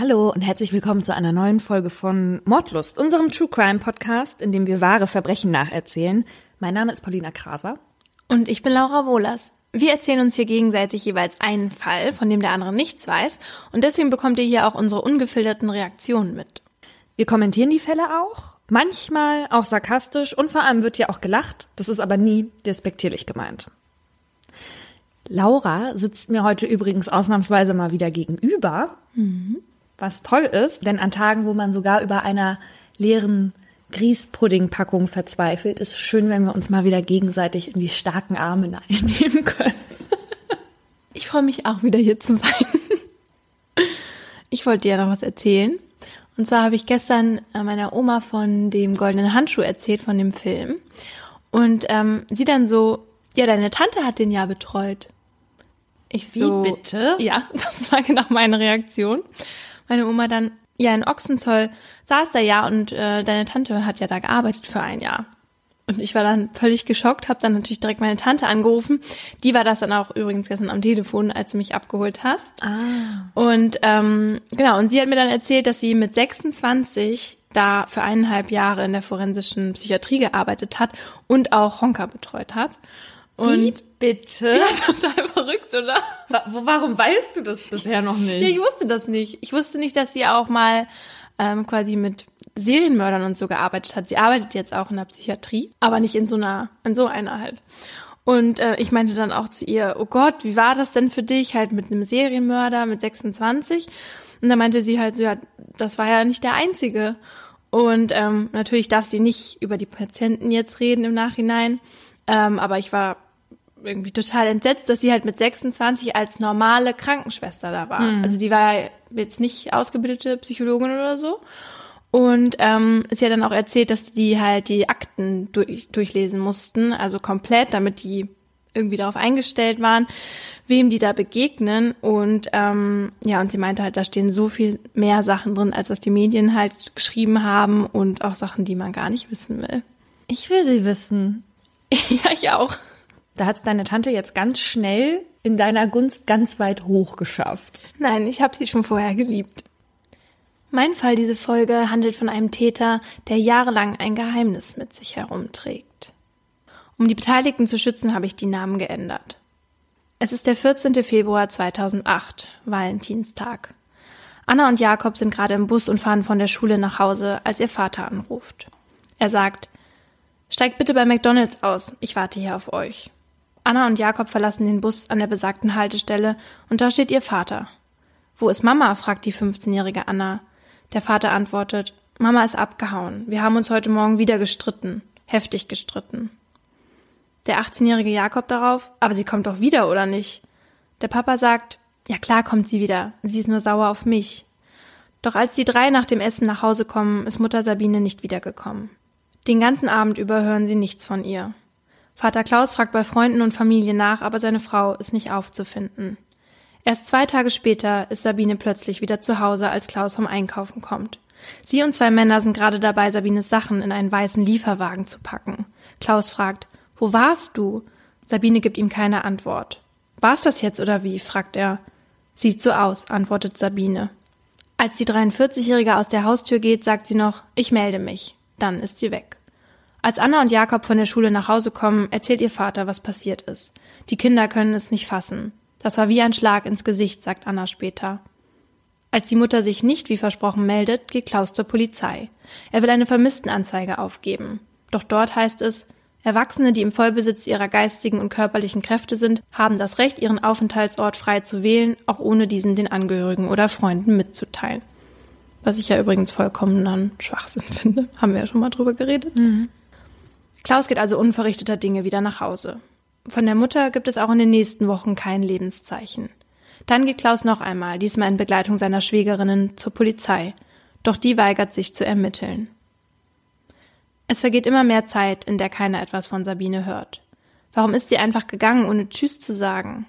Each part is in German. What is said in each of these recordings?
Hallo und herzlich willkommen zu einer neuen Folge von Mordlust, unserem True Crime Podcast, in dem wir wahre Verbrechen nacherzählen. Mein Name ist Paulina Kraser. Und ich bin Laura Wohlers. Wir erzählen uns hier gegenseitig jeweils einen Fall, von dem der andere nichts weiß. Und deswegen bekommt ihr hier auch unsere ungefilterten Reaktionen mit. Wir kommentieren die Fälle auch, manchmal auch sarkastisch und vor allem wird hier auch gelacht. Das ist aber nie despektierlich gemeint. Laura sitzt mir heute übrigens ausnahmsweise mal wieder gegenüber, mhm. Was toll ist, denn an Tagen, wo man sogar über einer leeren Grießpuddingpackung verzweifelt, ist schön, wenn wir uns mal wieder gegenseitig in die starken Arme einnehmen können. Ich freue mich auch wieder hier zu sein. Ich wollte dir ja noch was erzählen. Und zwar habe ich gestern äh, meiner Oma von dem goldenen Handschuh erzählt, von dem Film. Und ähm, sie dann so, ja, deine Tante hat den ja betreut. Ich so, Wie bitte? Ja, das war genau meine Reaktion. Meine Oma dann, ja, in Ochsenzoll saß da ja und äh, deine Tante hat ja da gearbeitet für ein Jahr. Und ich war dann völlig geschockt, habe dann natürlich direkt meine Tante angerufen. Die war das dann auch übrigens gestern am Telefon, als du mich abgeholt hast. Ah. Und ähm, genau, und sie hat mir dann erzählt, dass sie mit 26 da für eineinhalb Jahre in der forensischen Psychiatrie gearbeitet hat und auch Honka betreut hat. Und Wie bitte? Ja, total verrückt, oder? Warum weißt du das bisher noch nicht? Ja, ich wusste das nicht. Ich wusste nicht, dass sie auch mal ähm, quasi mit Serienmördern und so gearbeitet hat. Sie arbeitet jetzt auch in der Psychiatrie, aber nicht in so einer, in so einer halt. Und äh, ich meinte dann auch zu ihr, oh Gott, wie war das denn für dich, halt mit einem Serienmörder mit 26? Und da meinte sie halt so, ja, das war ja nicht der einzige. Und ähm, natürlich darf sie nicht über die Patienten jetzt reden im Nachhinein. Ähm, aber ich war irgendwie total entsetzt, dass sie halt mit 26 als normale Krankenschwester da war. Mhm. Also die war jetzt nicht ausgebildete Psychologin oder so. Und ähm, sie hat dann auch erzählt, dass die halt die Akten durch, durchlesen mussten, also komplett, damit die irgendwie darauf eingestellt waren, wem die da begegnen. Und ähm, ja, und sie meinte halt, da stehen so viel mehr Sachen drin, als was die Medien halt geschrieben haben und auch Sachen, die man gar nicht wissen will. Ich will sie wissen. ja, ich auch. Da hat's deine Tante jetzt ganz schnell in deiner Gunst ganz weit hoch geschafft. Nein, ich habe sie schon vorher geliebt. Mein Fall diese Folge handelt von einem Täter, der jahrelang ein Geheimnis mit sich herumträgt. Um die Beteiligten zu schützen, habe ich die Namen geändert. Es ist der 14. Februar 2008, Valentinstag. Anna und Jakob sind gerade im Bus und fahren von der Schule nach Hause, als ihr Vater anruft. Er sagt, Steigt bitte bei McDonalds aus, ich warte hier auf euch. Anna und Jakob verlassen den Bus an der besagten Haltestelle und da steht ihr Vater. Wo ist Mama? fragt die 15-jährige Anna. Der Vater antwortet, Mama ist abgehauen. Wir haben uns heute Morgen wieder gestritten. Heftig gestritten. Der 18-jährige Jakob darauf, aber sie kommt doch wieder, oder nicht? Der Papa sagt, ja klar kommt sie wieder. Sie ist nur sauer auf mich. Doch als die drei nach dem Essen nach Hause kommen, ist Mutter Sabine nicht wiedergekommen. Den ganzen Abend über hören sie nichts von ihr. Vater Klaus fragt bei Freunden und Familie nach, aber seine Frau ist nicht aufzufinden. Erst zwei Tage später ist Sabine plötzlich wieder zu Hause, als Klaus vom Einkaufen kommt. Sie und zwei Männer sind gerade dabei, Sabines Sachen in einen weißen Lieferwagen zu packen. Klaus fragt, wo warst du? Sabine gibt ihm keine Antwort. War's das jetzt oder wie? fragt er. Sieht so aus, antwortet Sabine. Als die 43-Jährige aus der Haustür geht, sagt sie noch, ich melde mich. Dann ist sie weg. Als Anna und Jakob von der Schule nach Hause kommen, erzählt ihr Vater, was passiert ist. Die Kinder können es nicht fassen. Das war wie ein Schlag ins Gesicht, sagt Anna später. Als die Mutter sich nicht wie versprochen meldet, geht Klaus zur Polizei. Er will eine Vermisstenanzeige aufgeben. Doch dort heißt es, Erwachsene, die im Vollbesitz ihrer geistigen und körperlichen Kräfte sind, haben das Recht, ihren Aufenthaltsort frei zu wählen, auch ohne diesen den Angehörigen oder Freunden mitzuteilen. Was ich ja übrigens vollkommen dann Schwachsinn finde. Haben wir ja schon mal drüber geredet. Mhm. Klaus geht also unverrichteter Dinge wieder nach Hause. Von der Mutter gibt es auch in den nächsten Wochen kein Lebenszeichen. Dann geht Klaus noch einmal, diesmal in Begleitung seiner Schwägerinnen, zur Polizei. Doch die weigert sich zu ermitteln. Es vergeht immer mehr Zeit, in der keiner etwas von Sabine hört. Warum ist sie einfach gegangen, ohne Tschüss zu sagen?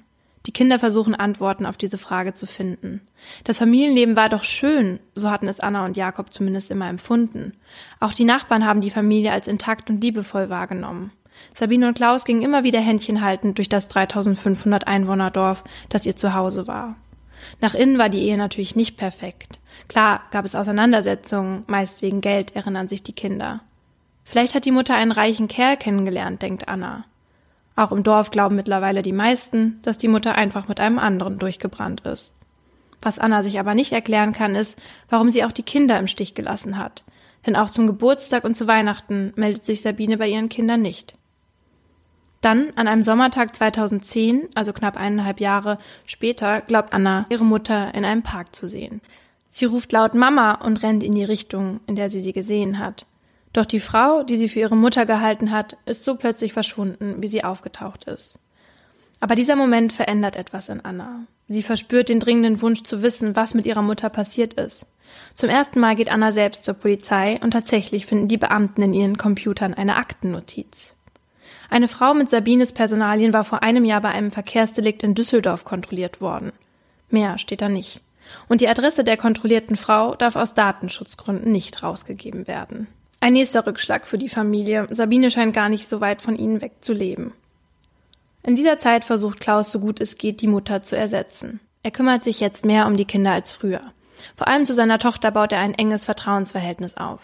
Die Kinder versuchen Antworten auf diese Frage zu finden. Das Familienleben war doch schön, so hatten es Anna und Jakob zumindest immer empfunden. Auch die Nachbarn haben die Familie als intakt und liebevoll wahrgenommen. Sabine und Klaus gingen immer wieder Händchen haltend durch das 3500 Einwohnerdorf, das ihr Zuhause war. Nach innen war die Ehe natürlich nicht perfekt. Klar gab es Auseinandersetzungen, meist wegen Geld, erinnern sich die Kinder. Vielleicht hat die Mutter einen reichen Kerl kennengelernt, denkt Anna. Auch im Dorf glauben mittlerweile die meisten, dass die Mutter einfach mit einem anderen durchgebrannt ist. Was Anna sich aber nicht erklären kann, ist, warum sie auch die Kinder im Stich gelassen hat. Denn auch zum Geburtstag und zu Weihnachten meldet sich Sabine bei ihren Kindern nicht. Dann, an einem Sommertag 2010, also knapp eineinhalb Jahre später, glaubt Anna, ihre Mutter in einem Park zu sehen. Sie ruft laut Mama und rennt in die Richtung, in der sie sie gesehen hat. Doch die Frau, die sie für ihre Mutter gehalten hat, ist so plötzlich verschwunden, wie sie aufgetaucht ist. Aber dieser Moment verändert etwas in Anna. Sie verspürt den dringenden Wunsch zu wissen, was mit ihrer Mutter passiert ist. Zum ersten Mal geht Anna selbst zur Polizei und tatsächlich finden die Beamten in ihren Computern eine Aktennotiz. Eine Frau mit Sabines Personalien war vor einem Jahr bei einem Verkehrsdelikt in Düsseldorf kontrolliert worden. Mehr steht da nicht. Und die Adresse der kontrollierten Frau darf aus Datenschutzgründen nicht rausgegeben werden. Ein nächster Rückschlag für die Familie. Sabine scheint gar nicht so weit von ihnen weg zu leben. In dieser Zeit versucht Klaus so gut es geht, die Mutter zu ersetzen. Er kümmert sich jetzt mehr um die Kinder als früher. Vor allem zu seiner Tochter baut er ein enges Vertrauensverhältnis auf.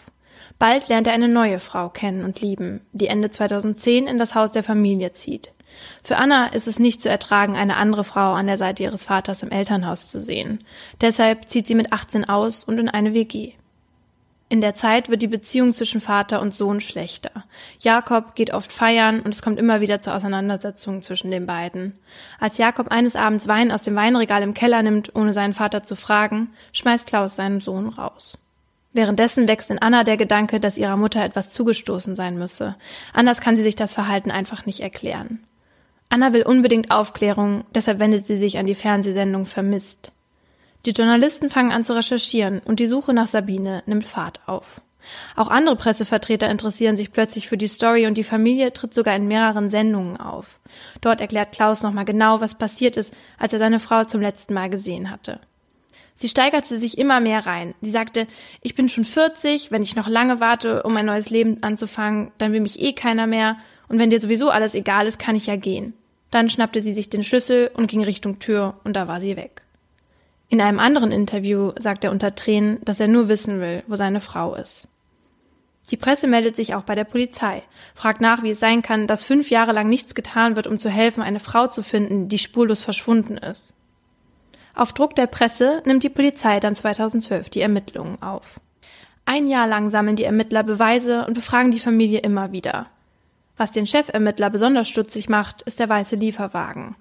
Bald lernt er eine neue Frau kennen und lieben, die Ende 2010 in das Haus der Familie zieht. Für Anna ist es nicht zu ertragen, eine andere Frau an der Seite ihres Vaters im Elternhaus zu sehen. Deshalb zieht sie mit 18 aus und in eine WG. In der Zeit wird die Beziehung zwischen Vater und Sohn schlechter. Jakob geht oft feiern und es kommt immer wieder zu Auseinandersetzungen zwischen den beiden. Als Jakob eines Abends Wein aus dem Weinregal im Keller nimmt, ohne seinen Vater zu fragen, schmeißt Klaus seinen Sohn raus. Währenddessen wächst in Anna der Gedanke, dass ihrer Mutter etwas zugestoßen sein müsse. Anders kann sie sich das Verhalten einfach nicht erklären. Anna will unbedingt Aufklärung, deshalb wendet sie sich an die Fernsehsendung Vermisst. Die Journalisten fangen an zu recherchieren und die Suche nach Sabine nimmt Fahrt auf. Auch andere Pressevertreter interessieren sich plötzlich für die Story und die Familie tritt sogar in mehreren Sendungen auf. Dort erklärt Klaus nochmal genau, was passiert ist, als er seine Frau zum letzten Mal gesehen hatte. Sie steigerte sich immer mehr rein. Sie sagte, ich bin schon 40, wenn ich noch lange warte, um ein neues Leben anzufangen, dann will mich eh keiner mehr, und wenn dir sowieso alles egal ist, kann ich ja gehen. Dann schnappte sie sich den Schlüssel und ging Richtung Tür, und da war sie weg. In einem anderen Interview sagt er unter Tränen, dass er nur wissen will, wo seine Frau ist. Die Presse meldet sich auch bei der Polizei, fragt nach, wie es sein kann, dass fünf Jahre lang nichts getan wird, um zu helfen, eine Frau zu finden, die spurlos verschwunden ist. Auf Druck der Presse nimmt die Polizei dann 2012 die Ermittlungen auf. Ein Jahr lang sammeln die Ermittler Beweise und befragen die Familie immer wieder. Was den Chefermittler besonders stutzig macht, ist der weiße Lieferwagen.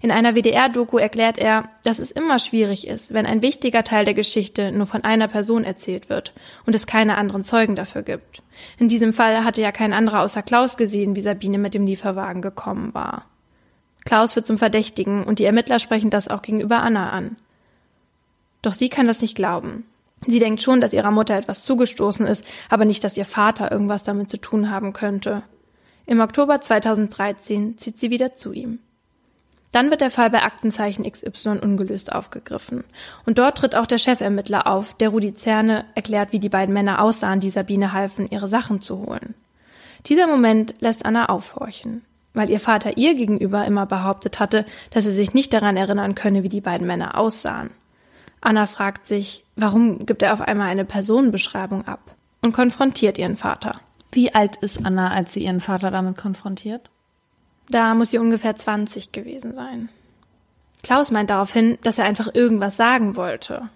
In einer WDR-Doku erklärt er, dass es immer schwierig ist, wenn ein wichtiger Teil der Geschichte nur von einer Person erzählt wird und es keine anderen Zeugen dafür gibt. In diesem Fall hatte ja kein anderer außer Klaus gesehen, wie Sabine mit dem Lieferwagen gekommen war. Klaus wird zum Verdächtigen und die Ermittler sprechen das auch gegenüber Anna an. Doch sie kann das nicht glauben. Sie denkt schon, dass ihrer Mutter etwas zugestoßen ist, aber nicht, dass ihr Vater irgendwas damit zu tun haben könnte. Im Oktober 2013 zieht sie wieder zu ihm. Dann wird der Fall bei Aktenzeichen XY ungelöst aufgegriffen. Und dort tritt auch der Chefermittler auf, der Rudi Zerne erklärt, wie die beiden Männer aussahen, die Sabine halfen, ihre Sachen zu holen. Dieser Moment lässt Anna aufhorchen, weil ihr Vater ihr gegenüber immer behauptet hatte, dass er sich nicht daran erinnern könne, wie die beiden Männer aussahen. Anna fragt sich, warum gibt er auf einmal eine Personenbeschreibung ab und konfrontiert ihren Vater. Wie alt ist Anna, als sie ihren Vater damit konfrontiert? Da muss sie ungefähr 20 gewesen sein. Klaus meint daraufhin, dass er einfach irgendwas sagen wollte.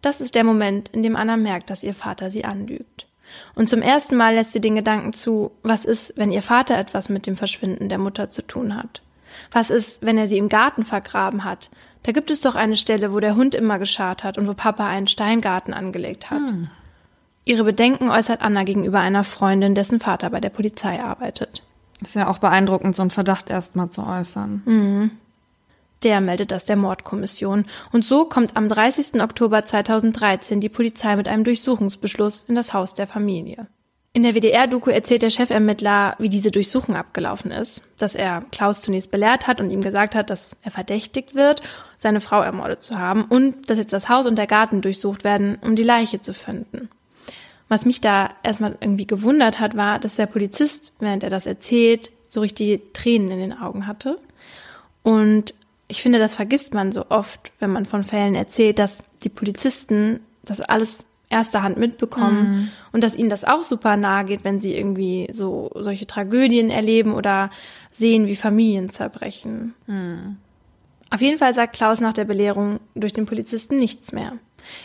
Das ist der Moment, in dem Anna merkt, dass ihr Vater sie anlügt. Und zum ersten Mal lässt sie den Gedanken zu, was ist, wenn ihr Vater etwas mit dem Verschwinden der Mutter zu tun hat? Was ist, wenn er sie im Garten vergraben hat? Da gibt es doch eine Stelle, wo der Hund immer geschart hat und wo Papa einen Steingarten angelegt hat. Hm. Ihre Bedenken äußert Anna gegenüber einer Freundin, dessen Vater bei der Polizei arbeitet. Ist ja auch beeindruckend, so einen Verdacht erstmal zu äußern. Mhm. Der meldet das der Mordkommission. Und so kommt am 30. Oktober 2013 die Polizei mit einem Durchsuchungsbeschluss in das Haus der Familie. In der WDR-Doku erzählt der Chefermittler, wie diese Durchsuchung abgelaufen ist. Dass er Klaus zunächst belehrt hat und ihm gesagt hat, dass er verdächtigt wird, seine Frau ermordet zu haben und dass jetzt das Haus und der Garten durchsucht werden, um die Leiche zu finden. Was mich da erstmal irgendwie gewundert hat, war, dass der Polizist, während er das erzählt, so richtig Tränen in den Augen hatte. Und ich finde, das vergisst man so oft, wenn man von Fällen erzählt, dass die Polizisten das alles erster Hand mitbekommen mhm. und dass ihnen das auch super nahe geht, wenn sie irgendwie so solche Tragödien erleben oder sehen, wie Familien zerbrechen. Mhm. Auf jeden Fall sagt Klaus nach der Belehrung durch den Polizisten nichts mehr.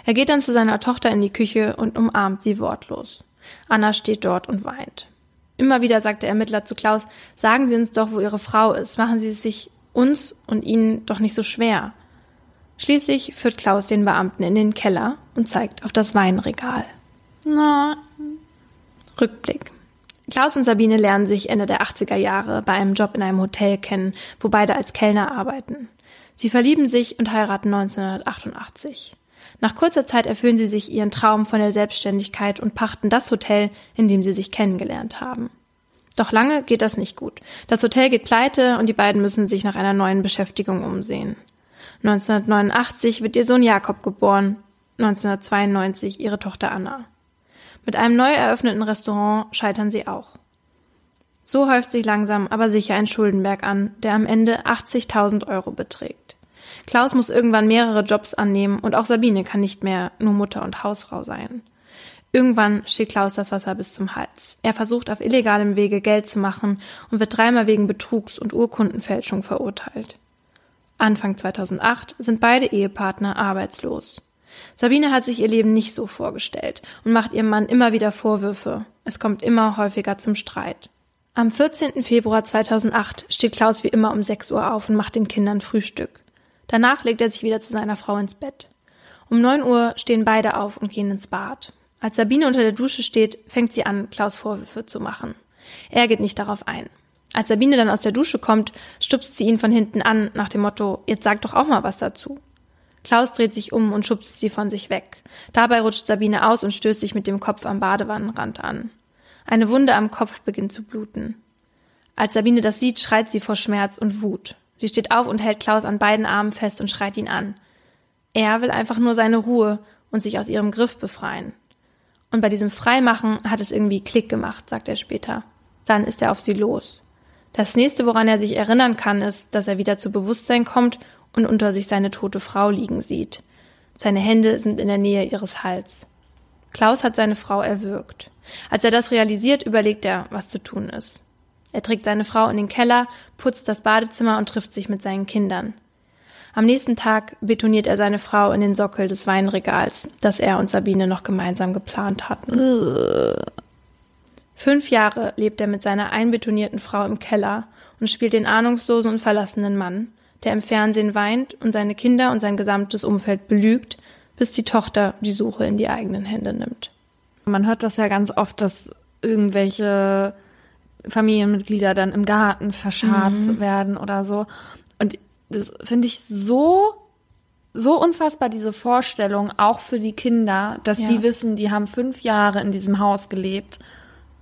Er geht dann zu seiner Tochter in die Küche und umarmt sie wortlos. Anna steht dort und weint. Immer wieder sagt der Ermittler zu Klaus, sagen Sie uns doch, wo Ihre Frau ist. Machen Sie es sich uns und Ihnen doch nicht so schwer. Schließlich führt Klaus den Beamten in den Keller und zeigt auf das Weinregal. Na. Rückblick. Klaus und Sabine lernen sich Ende der 80er Jahre bei einem Job in einem Hotel kennen, wo beide als Kellner arbeiten. Sie verlieben sich und heiraten 1988. Nach kurzer Zeit erfüllen sie sich ihren Traum von der Selbstständigkeit und pachten das Hotel, in dem sie sich kennengelernt haben. Doch lange geht das nicht gut. Das Hotel geht pleite und die beiden müssen sich nach einer neuen Beschäftigung umsehen. 1989 wird ihr Sohn Jakob geboren, 1992 ihre Tochter Anna. Mit einem neu eröffneten Restaurant scheitern sie auch. So häuft sich langsam aber sicher ein Schuldenberg an, der am Ende 80.000 Euro beträgt. Klaus muss irgendwann mehrere Jobs annehmen und auch Sabine kann nicht mehr nur Mutter und Hausfrau sein. Irgendwann steht Klaus das Wasser bis zum Hals. Er versucht auf illegalem Wege Geld zu machen und wird dreimal wegen Betrugs und Urkundenfälschung verurteilt. Anfang 2008 sind beide Ehepartner arbeitslos. Sabine hat sich ihr Leben nicht so vorgestellt und macht ihrem Mann immer wieder Vorwürfe. Es kommt immer häufiger zum Streit. Am 14. Februar 2008 steht Klaus wie immer um 6 Uhr auf und macht den Kindern Frühstück. Danach legt er sich wieder zu seiner Frau ins Bett. Um 9 Uhr stehen beide auf und gehen ins Bad. Als Sabine unter der Dusche steht, fängt sie an, Klaus Vorwürfe zu machen. Er geht nicht darauf ein. Als Sabine dann aus der Dusche kommt, stupst sie ihn von hinten an, nach dem Motto, jetzt sag doch auch mal was dazu. Klaus dreht sich um und schubst sie von sich weg. Dabei rutscht Sabine aus und stößt sich mit dem Kopf am Badewannenrand an. Eine Wunde am Kopf beginnt zu bluten. Als Sabine das sieht, schreit sie vor Schmerz und Wut. Sie steht auf und hält Klaus an beiden Armen fest und schreit ihn an. Er will einfach nur seine Ruhe und sich aus ihrem Griff befreien. Und bei diesem Freimachen hat es irgendwie Klick gemacht, sagt er später. Dann ist er auf sie los. Das nächste, woran er sich erinnern kann, ist, dass er wieder zu Bewusstsein kommt und unter sich seine tote Frau liegen sieht. Seine Hände sind in der Nähe ihres Hals. Klaus hat seine Frau erwürgt. Als er das realisiert, überlegt er, was zu tun ist. Er trägt seine Frau in den Keller, putzt das Badezimmer und trifft sich mit seinen Kindern. Am nächsten Tag betoniert er seine Frau in den Sockel des Weinregals, das er und Sabine noch gemeinsam geplant hatten. Fünf Jahre lebt er mit seiner einbetonierten Frau im Keller und spielt den ahnungslosen und verlassenen Mann, der im Fernsehen weint und seine Kinder und sein gesamtes Umfeld belügt, bis die Tochter die Suche in die eigenen Hände nimmt. Man hört das ja ganz oft, dass irgendwelche Familienmitglieder dann im Garten verscharrt mhm. werden oder so. Und das finde ich so so unfassbar diese Vorstellung auch für die Kinder, dass ja. die wissen, die haben fünf Jahre in diesem Haus gelebt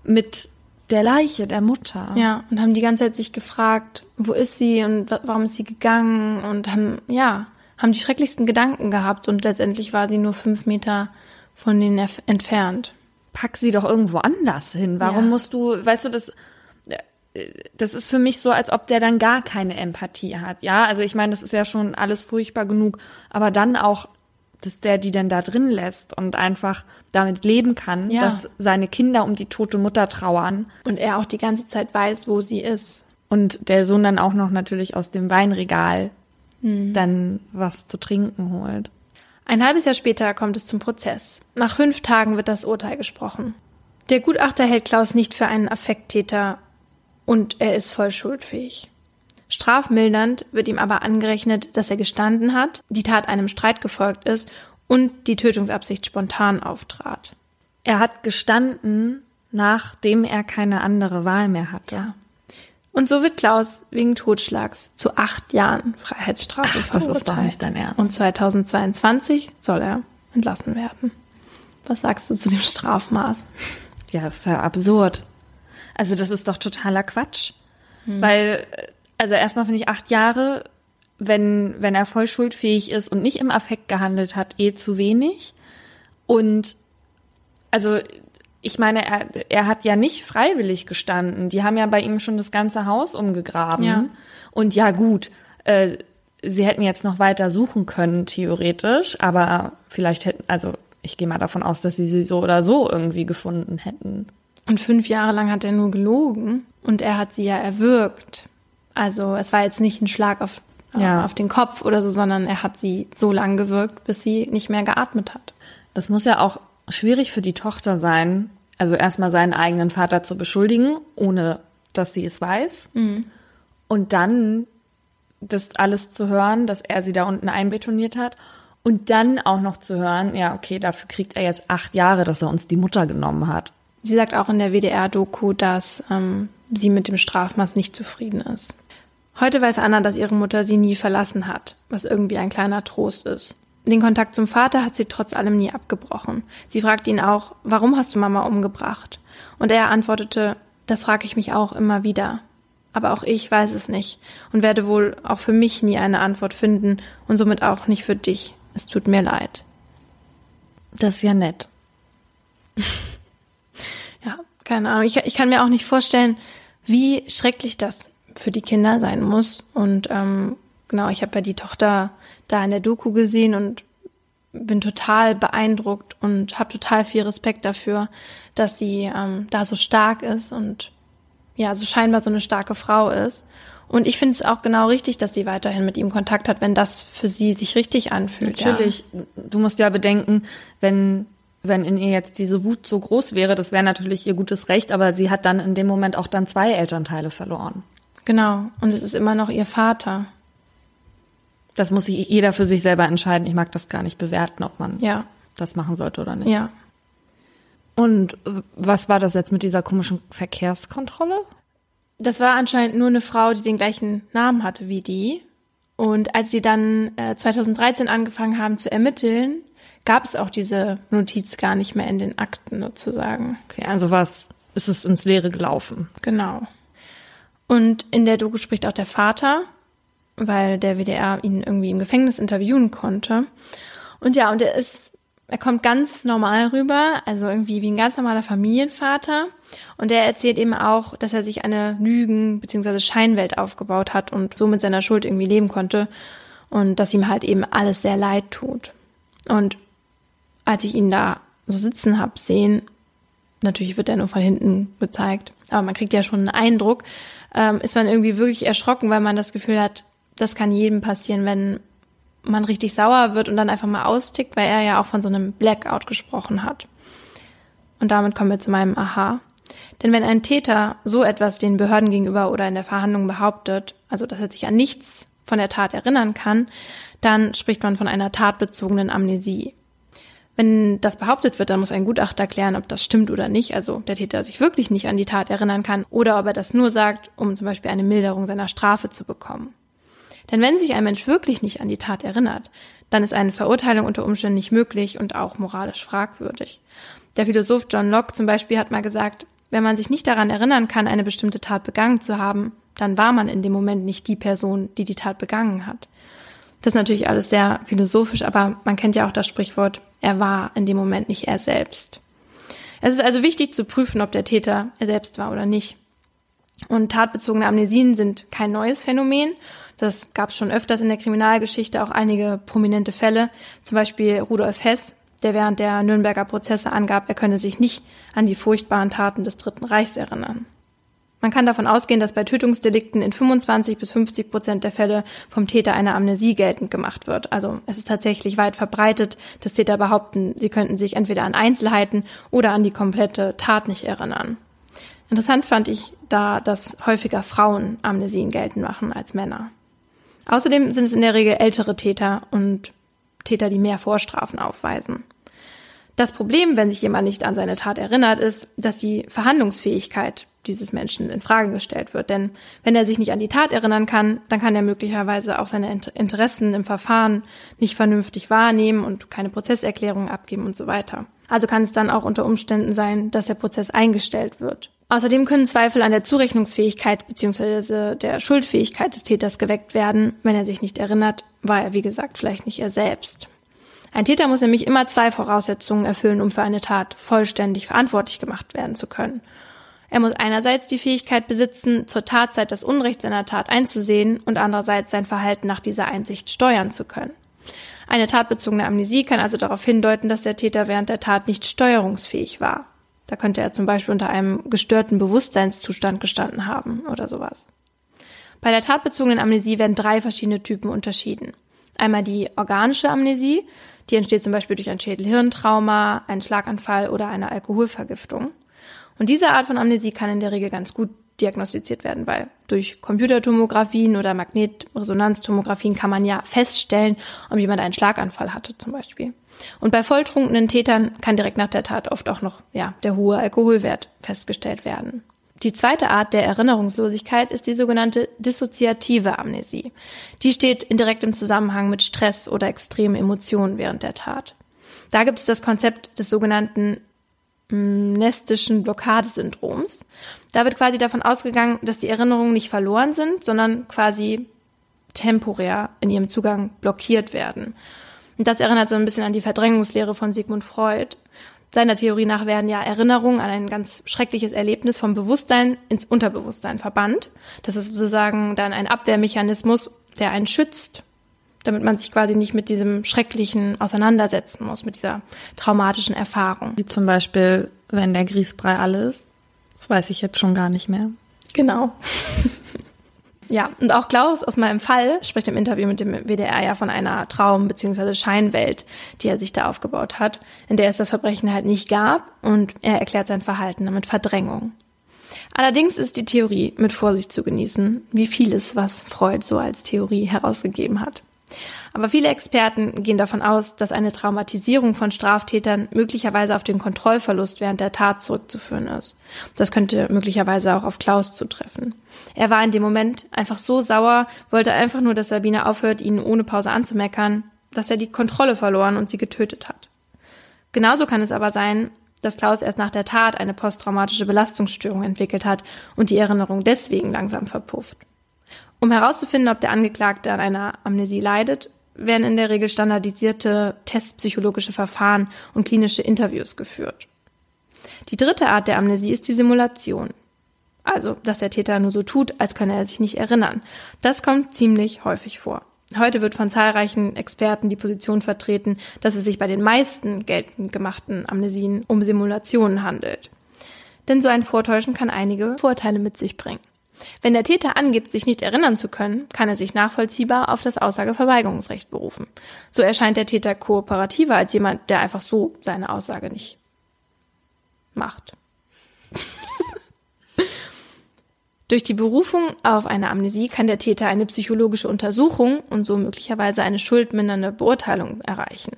mit der Leiche der Mutter. Ja, und haben die ganze Zeit sich gefragt, wo ist sie und warum ist sie gegangen und haben, ja, haben die schrecklichsten Gedanken gehabt und letztendlich war sie nur fünf Meter von denen entfernt. Pack sie doch irgendwo anders hin. Warum ja. musst du, weißt du, das, das ist für mich so, als ob der dann gar keine Empathie hat. Ja, also ich meine, das ist ja schon alles furchtbar genug, aber dann auch dass der die denn da drin lässt und einfach damit leben kann, ja. dass seine Kinder um die tote Mutter trauern. Und er auch die ganze Zeit weiß, wo sie ist. Und der Sohn dann auch noch natürlich aus dem Weinregal mhm. dann was zu trinken holt. Ein halbes Jahr später kommt es zum Prozess. Nach fünf Tagen wird das Urteil gesprochen. Der Gutachter hält Klaus nicht für einen Affekttäter und er ist voll schuldfähig. Strafmildernd wird ihm aber angerechnet, dass er gestanden hat, die Tat einem Streit gefolgt ist und die Tötungsabsicht spontan auftrat. Er hat gestanden, nachdem er keine andere Wahl mehr hatte. Ja. Und so wird Klaus wegen Totschlags zu acht Jahren Freiheitsstrafe Ach, verurteilt. Das ist doch nicht dein Ernst. Und 2022 soll er entlassen werden. Was sagst du zu dem Strafmaß? Ja, ist ja absurd. Also das ist doch totaler Quatsch. Hm. Weil äh, also erstmal finde ich acht Jahre, wenn, wenn er voll schuldfähig ist und nicht im Affekt gehandelt hat, eh zu wenig. Und also ich meine, er, er hat ja nicht freiwillig gestanden. Die haben ja bei ihm schon das ganze Haus umgegraben. Ja. Und ja, gut, äh, sie hätten jetzt noch weiter suchen können, theoretisch, aber vielleicht hätten, also ich gehe mal davon aus, dass sie sie so oder so irgendwie gefunden hätten. Und fünf Jahre lang hat er nur gelogen und er hat sie ja erwürgt. Also es war jetzt nicht ein Schlag auf, ja. auf den Kopf oder so, sondern er hat sie so lang gewürgt, bis sie nicht mehr geatmet hat. Das muss ja auch schwierig für die Tochter sein, also erstmal seinen eigenen Vater zu beschuldigen, ohne dass sie es weiß. Mhm. Und dann das alles zu hören, dass er sie da unten einbetoniert hat. Und dann auch noch zu hören, ja, okay, dafür kriegt er jetzt acht Jahre, dass er uns die Mutter genommen hat. Sie sagt auch in der WDR-Doku, dass ähm, sie mit dem Strafmaß nicht zufrieden ist. Heute weiß Anna, dass ihre Mutter sie nie verlassen hat, was irgendwie ein kleiner Trost ist. Den Kontakt zum Vater hat sie trotz allem nie abgebrochen. Sie fragt ihn auch, warum hast du Mama umgebracht? Und er antwortete, das frage ich mich auch immer wieder. Aber auch ich weiß es nicht und werde wohl auch für mich nie eine Antwort finden und somit auch nicht für dich. Es tut mir leid. Das ist ja nett. Keine Ahnung. Ich, ich kann mir auch nicht vorstellen, wie schrecklich das für die Kinder sein muss. Und ähm, genau, ich habe ja die Tochter da in der Doku gesehen und bin total beeindruckt und habe total viel Respekt dafür, dass sie ähm, da so stark ist und ja, so scheinbar so eine starke Frau ist. Und ich finde es auch genau richtig, dass sie weiterhin mit ihm Kontakt hat, wenn das für sie sich richtig anfühlt. Natürlich. Ja. Du musst ja bedenken, wenn wenn in ihr jetzt diese Wut so groß wäre, das wäre natürlich ihr gutes Recht, aber sie hat dann in dem Moment auch dann zwei Elternteile verloren. Genau. Und es ist immer noch ihr Vater. Das muss sich jeder für sich selber entscheiden. Ich mag das gar nicht bewerten, ob man ja. das machen sollte oder nicht. Ja. Und was war das jetzt mit dieser komischen Verkehrskontrolle? Das war anscheinend nur eine Frau, die den gleichen Namen hatte wie die. Und als sie dann äh, 2013 angefangen haben zu ermitteln, gab es auch diese Notiz gar nicht mehr in den Akten sozusagen. Okay, also was ist es ins Leere gelaufen? Genau. Und in der Doku spricht auch der Vater, weil der WDR ihn irgendwie im Gefängnis interviewen konnte. Und ja, und er ist er kommt ganz normal rüber, also irgendwie wie ein ganz normaler Familienvater. Und er erzählt eben auch, dass er sich eine Lügen- bzw. Scheinwelt aufgebaut hat und so mit seiner Schuld irgendwie leben konnte. Und dass ihm halt eben alles sehr leid tut. Und als ich ihn da so sitzen hab sehen, natürlich wird er nur von hinten gezeigt, aber man kriegt ja schon einen Eindruck, ähm, ist man irgendwie wirklich erschrocken, weil man das Gefühl hat, das kann jedem passieren, wenn man richtig sauer wird und dann einfach mal austickt, weil er ja auch von so einem Blackout gesprochen hat. Und damit kommen wir zu meinem Aha. Denn wenn ein Täter so etwas den Behörden gegenüber oder in der Verhandlung behauptet, also dass er sich an nichts von der Tat erinnern kann, dann spricht man von einer tatbezogenen Amnesie. Wenn das behauptet wird, dann muss ein Gutachter klären, ob das stimmt oder nicht, also der Täter sich wirklich nicht an die Tat erinnern kann oder ob er das nur sagt, um zum Beispiel eine Milderung seiner Strafe zu bekommen. Denn wenn sich ein Mensch wirklich nicht an die Tat erinnert, dann ist eine Verurteilung unter Umständen nicht möglich und auch moralisch fragwürdig. Der Philosoph John Locke zum Beispiel hat mal gesagt, wenn man sich nicht daran erinnern kann, eine bestimmte Tat begangen zu haben, dann war man in dem Moment nicht die Person, die die Tat begangen hat. Das ist natürlich alles sehr philosophisch, aber man kennt ja auch das Sprichwort, er war in dem Moment nicht er selbst. Es ist also wichtig zu prüfen, ob der Täter er selbst war oder nicht. Und tatbezogene Amnesien sind kein neues Phänomen das gab es schon öfters in der Kriminalgeschichte, auch einige prominente Fälle, zum Beispiel Rudolf Hess, der während der Nürnberger Prozesse angab, er könne sich nicht an die furchtbaren Taten des Dritten Reichs erinnern. Man kann davon ausgehen, dass bei Tötungsdelikten in 25 bis 50 Prozent der Fälle vom Täter eine Amnesie geltend gemacht wird. Also es ist tatsächlich weit verbreitet, dass Täter behaupten, sie könnten sich entweder an Einzelheiten oder an die komplette Tat nicht erinnern. Interessant fand ich da, dass häufiger Frauen Amnesien geltend machen als Männer. Außerdem sind es in der Regel ältere Täter und Täter, die mehr Vorstrafen aufweisen. Das Problem, wenn sich jemand nicht an seine Tat erinnert, ist, dass die Verhandlungsfähigkeit dieses Menschen in Frage gestellt wird. Denn wenn er sich nicht an die Tat erinnern kann, dann kann er möglicherweise auch seine Interessen im Verfahren nicht vernünftig wahrnehmen und keine Prozesserklärung abgeben und so weiter. Also kann es dann auch unter Umständen sein, dass der Prozess eingestellt wird. Außerdem können Zweifel an der Zurechnungsfähigkeit bzw. der Schuldfähigkeit des Täters geweckt werden. Wenn er sich nicht erinnert, war er, wie gesagt, vielleicht nicht er selbst. Ein Täter muss nämlich immer zwei Voraussetzungen erfüllen, um für eine Tat vollständig verantwortlich gemacht werden zu können. Er muss einerseits die Fähigkeit besitzen, zur Tatzeit das Unrecht seiner Tat einzusehen und andererseits sein Verhalten nach dieser Einsicht steuern zu können. Eine tatbezogene Amnesie kann also darauf hindeuten, dass der Täter während der Tat nicht steuerungsfähig war. Da könnte er zum Beispiel unter einem gestörten Bewusstseinszustand gestanden haben oder sowas. Bei der tatbezogenen Amnesie werden drei verschiedene Typen unterschieden. Einmal die organische Amnesie, die entsteht zum Beispiel durch ein Schädel-Hirntrauma, einen Schlaganfall oder eine Alkoholvergiftung. Und diese Art von Amnesie kann in der Regel ganz gut diagnostiziert werden, weil durch Computertomographien oder Magnetresonanztomographien kann man ja feststellen, ob jemand einen Schlaganfall hatte zum Beispiel. Und bei volltrunkenen Tätern kann direkt nach der Tat oft auch noch ja, der hohe Alkoholwert festgestellt werden. Die zweite Art der Erinnerungslosigkeit ist die sogenannte dissoziative Amnesie. Die steht in direktem Zusammenhang mit Stress oder extremen Emotionen während der Tat. Da gibt es das Konzept des sogenannten mnestischen Blockadesyndroms. Da wird quasi davon ausgegangen, dass die Erinnerungen nicht verloren sind, sondern quasi temporär in ihrem Zugang blockiert werden. Und das erinnert so ein bisschen an die Verdrängungslehre von Sigmund Freud. Seiner Theorie nach werden ja Erinnerungen an ein ganz schreckliches Erlebnis vom Bewusstsein ins Unterbewusstsein verbannt. Das ist sozusagen dann ein Abwehrmechanismus, der einen schützt, damit man sich quasi nicht mit diesem Schrecklichen auseinandersetzen muss, mit dieser traumatischen Erfahrung. Wie zum Beispiel, wenn der Grießbrei alle ist. Das weiß ich jetzt schon gar nicht mehr. Genau. Ja, und auch Klaus aus meinem Fall spricht im Interview mit dem WDR ja von einer Traum- bzw. Scheinwelt, die er sich da aufgebaut hat, in der es das Verbrechen halt nicht gab und er erklärt sein Verhalten damit Verdrängung. Allerdings ist die Theorie mit Vorsicht zu genießen, wie vieles, was Freud so als Theorie herausgegeben hat. Aber viele Experten gehen davon aus, dass eine Traumatisierung von Straftätern möglicherweise auf den Kontrollverlust während der Tat zurückzuführen ist. Das könnte möglicherweise auch auf Klaus zutreffen. Er war in dem Moment einfach so sauer, wollte einfach nur, dass Sabine aufhört, ihn ohne Pause anzumeckern, dass er die Kontrolle verloren und sie getötet hat. Genauso kann es aber sein, dass Klaus erst nach der Tat eine posttraumatische Belastungsstörung entwickelt hat und die Erinnerung deswegen langsam verpufft. Um herauszufinden, ob der Angeklagte an einer Amnesie leidet, werden in der Regel standardisierte testpsychologische Verfahren und klinische Interviews geführt. Die dritte Art der Amnesie ist die Simulation. Also, dass der Täter nur so tut, als könne er sich nicht erinnern. Das kommt ziemlich häufig vor. Heute wird von zahlreichen Experten die Position vertreten, dass es sich bei den meisten geltend gemachten Amnesien um Simulationen handelt. Denn so ein Vortäuschen kann einige Vorteile mit sich bringen. Wenn der Täter angibt, sich nicht erinnern zu können, kann er sich nachvollziehbar auf das Aussageverweigerungsrecht berufen. So erscheint der Täter kooperativer als jemand, der einfach so seine Aussage nicht macht. Durch die Berufung auf eine Amnesie kann der Täter eine psychologische Untersuchung und so möglicherweise eine schuldmindernde Beurteilung erreichen.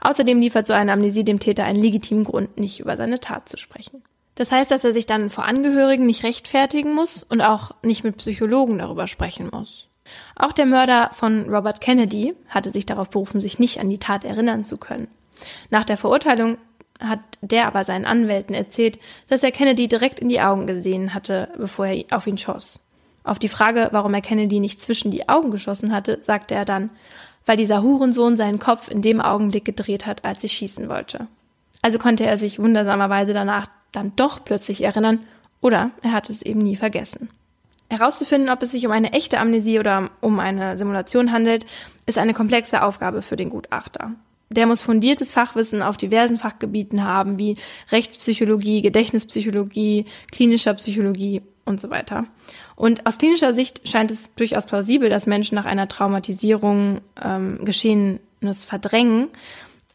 Außerdem liefert so eine Amnesie dem Täter einen legitimen Grund, nicht über seine Tat zu sprechen. Das heißt, dass er sich dann vor Angehörigen nicht rechtfertigen muss und auch nicht mit Psychologen darüber sprechen muss. Auch der Mörder von Robert Kennedy hatte sich darauf berufen, sich nicht an die Tat erinnern zu können. Nach der Verurteilung hat der aber seinen Anwälten erzählt, dass er Kennedy direkt in die Augen gesehen hatte, bevor er auf ihn schoss. Auf die Frage, warum er Kennedy nicht zwischen die Augen geschossen hatte, sagte er dann, weil dieser Hurensohn seinen Kopf in dem Augenblick gedreht hat, als ich schießen wollte. Also konnte er sich wundersamerweise danach dann doch plötzlich erinnern oder er hat es eben nie vergessen. Herauszufinden, ob es sich um eine echte Amnesie oder um eine Simulation handelt, ist eine komplexe Aufgabe für den Gutachter. Der muss fundiertes Fachwissen auf diversen Fachgebieten haben, wie Rechtspsychologie, Gedächtnispsychologie, klinischer Psychologie und so weiter. Und aus klinischer Sicht scheint es durchaus plausibel, dass Menschen nach einer Traumatisierung ähm, Geschehenes verdrängen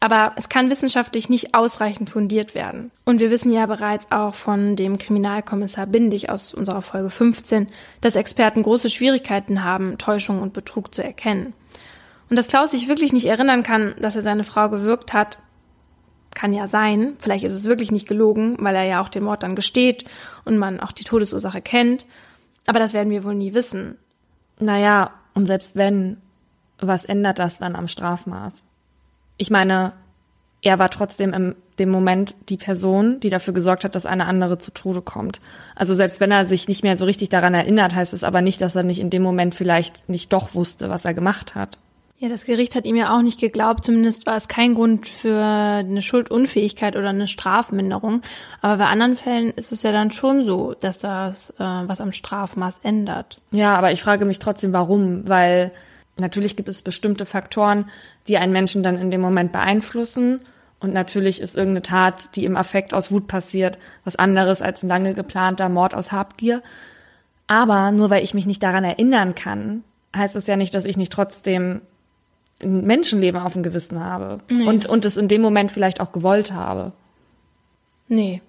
aber es kann wissenschaftlich nicht ausreichend fundiert werden. Und wir wissen ja bereits auch von dem Kriminalkommissar Bindig aus unserer Folge 15, dass Experten große Schwierigkeiten haben, Täuschung und Betrug zu erkennen. Und dass Klaus sich wirklich nicht erinnern kann, dass er seine Frau gewürgt hat, kann ja sein. Vielleicht ist es wirklich nicht gelogen, weil er ja auch den Mord dann gesteht und man auch die Todesursache kennt. Aber das werden wir wohl nie wissen. Naja, und selbst wenn, was ändert das dann am Strafmaß? Ich meine, er war trotzdem in dem Moment die Person, die dafür gesorgt hat, dass eine andere zu Tode kommt. Also selbst wenn er sich nicht mehr so richtig daran erinnert, heißt es aber nicht, dass er nicht in dem Moment vielleicht nicht doch wusste, was er gemacht hat. Ja, das Gericht hat ihm ja auch nicht geglaubt. Zumindest war es kein Grund für eine Schuldunfähigkeit oder eine Strafminderung. Aber bei anderen Fällen ist es ja dann schon so, dass das äh, was am Strafmaß ändert. Ja, aber ich frage mich trotzdem, warum? Weil natürlich gibt es bestimmte Faktoren, die einen Menschen dann in dem Moment beeinflussen. Und natürlich ist irgendeine Tat, die im Affekt aus Wut passiert, was anderes als ein lange geplanter Mord aus Habgier. Aber nur weil ich mich nicht daran erinnern kann, heißt es ja nicht, dass ich nicht trotzdem ein Menschenleben auf dem Gewissen habe. Nee. Und, und es in dem Moment vielleicht auch gewollt habe. Nee,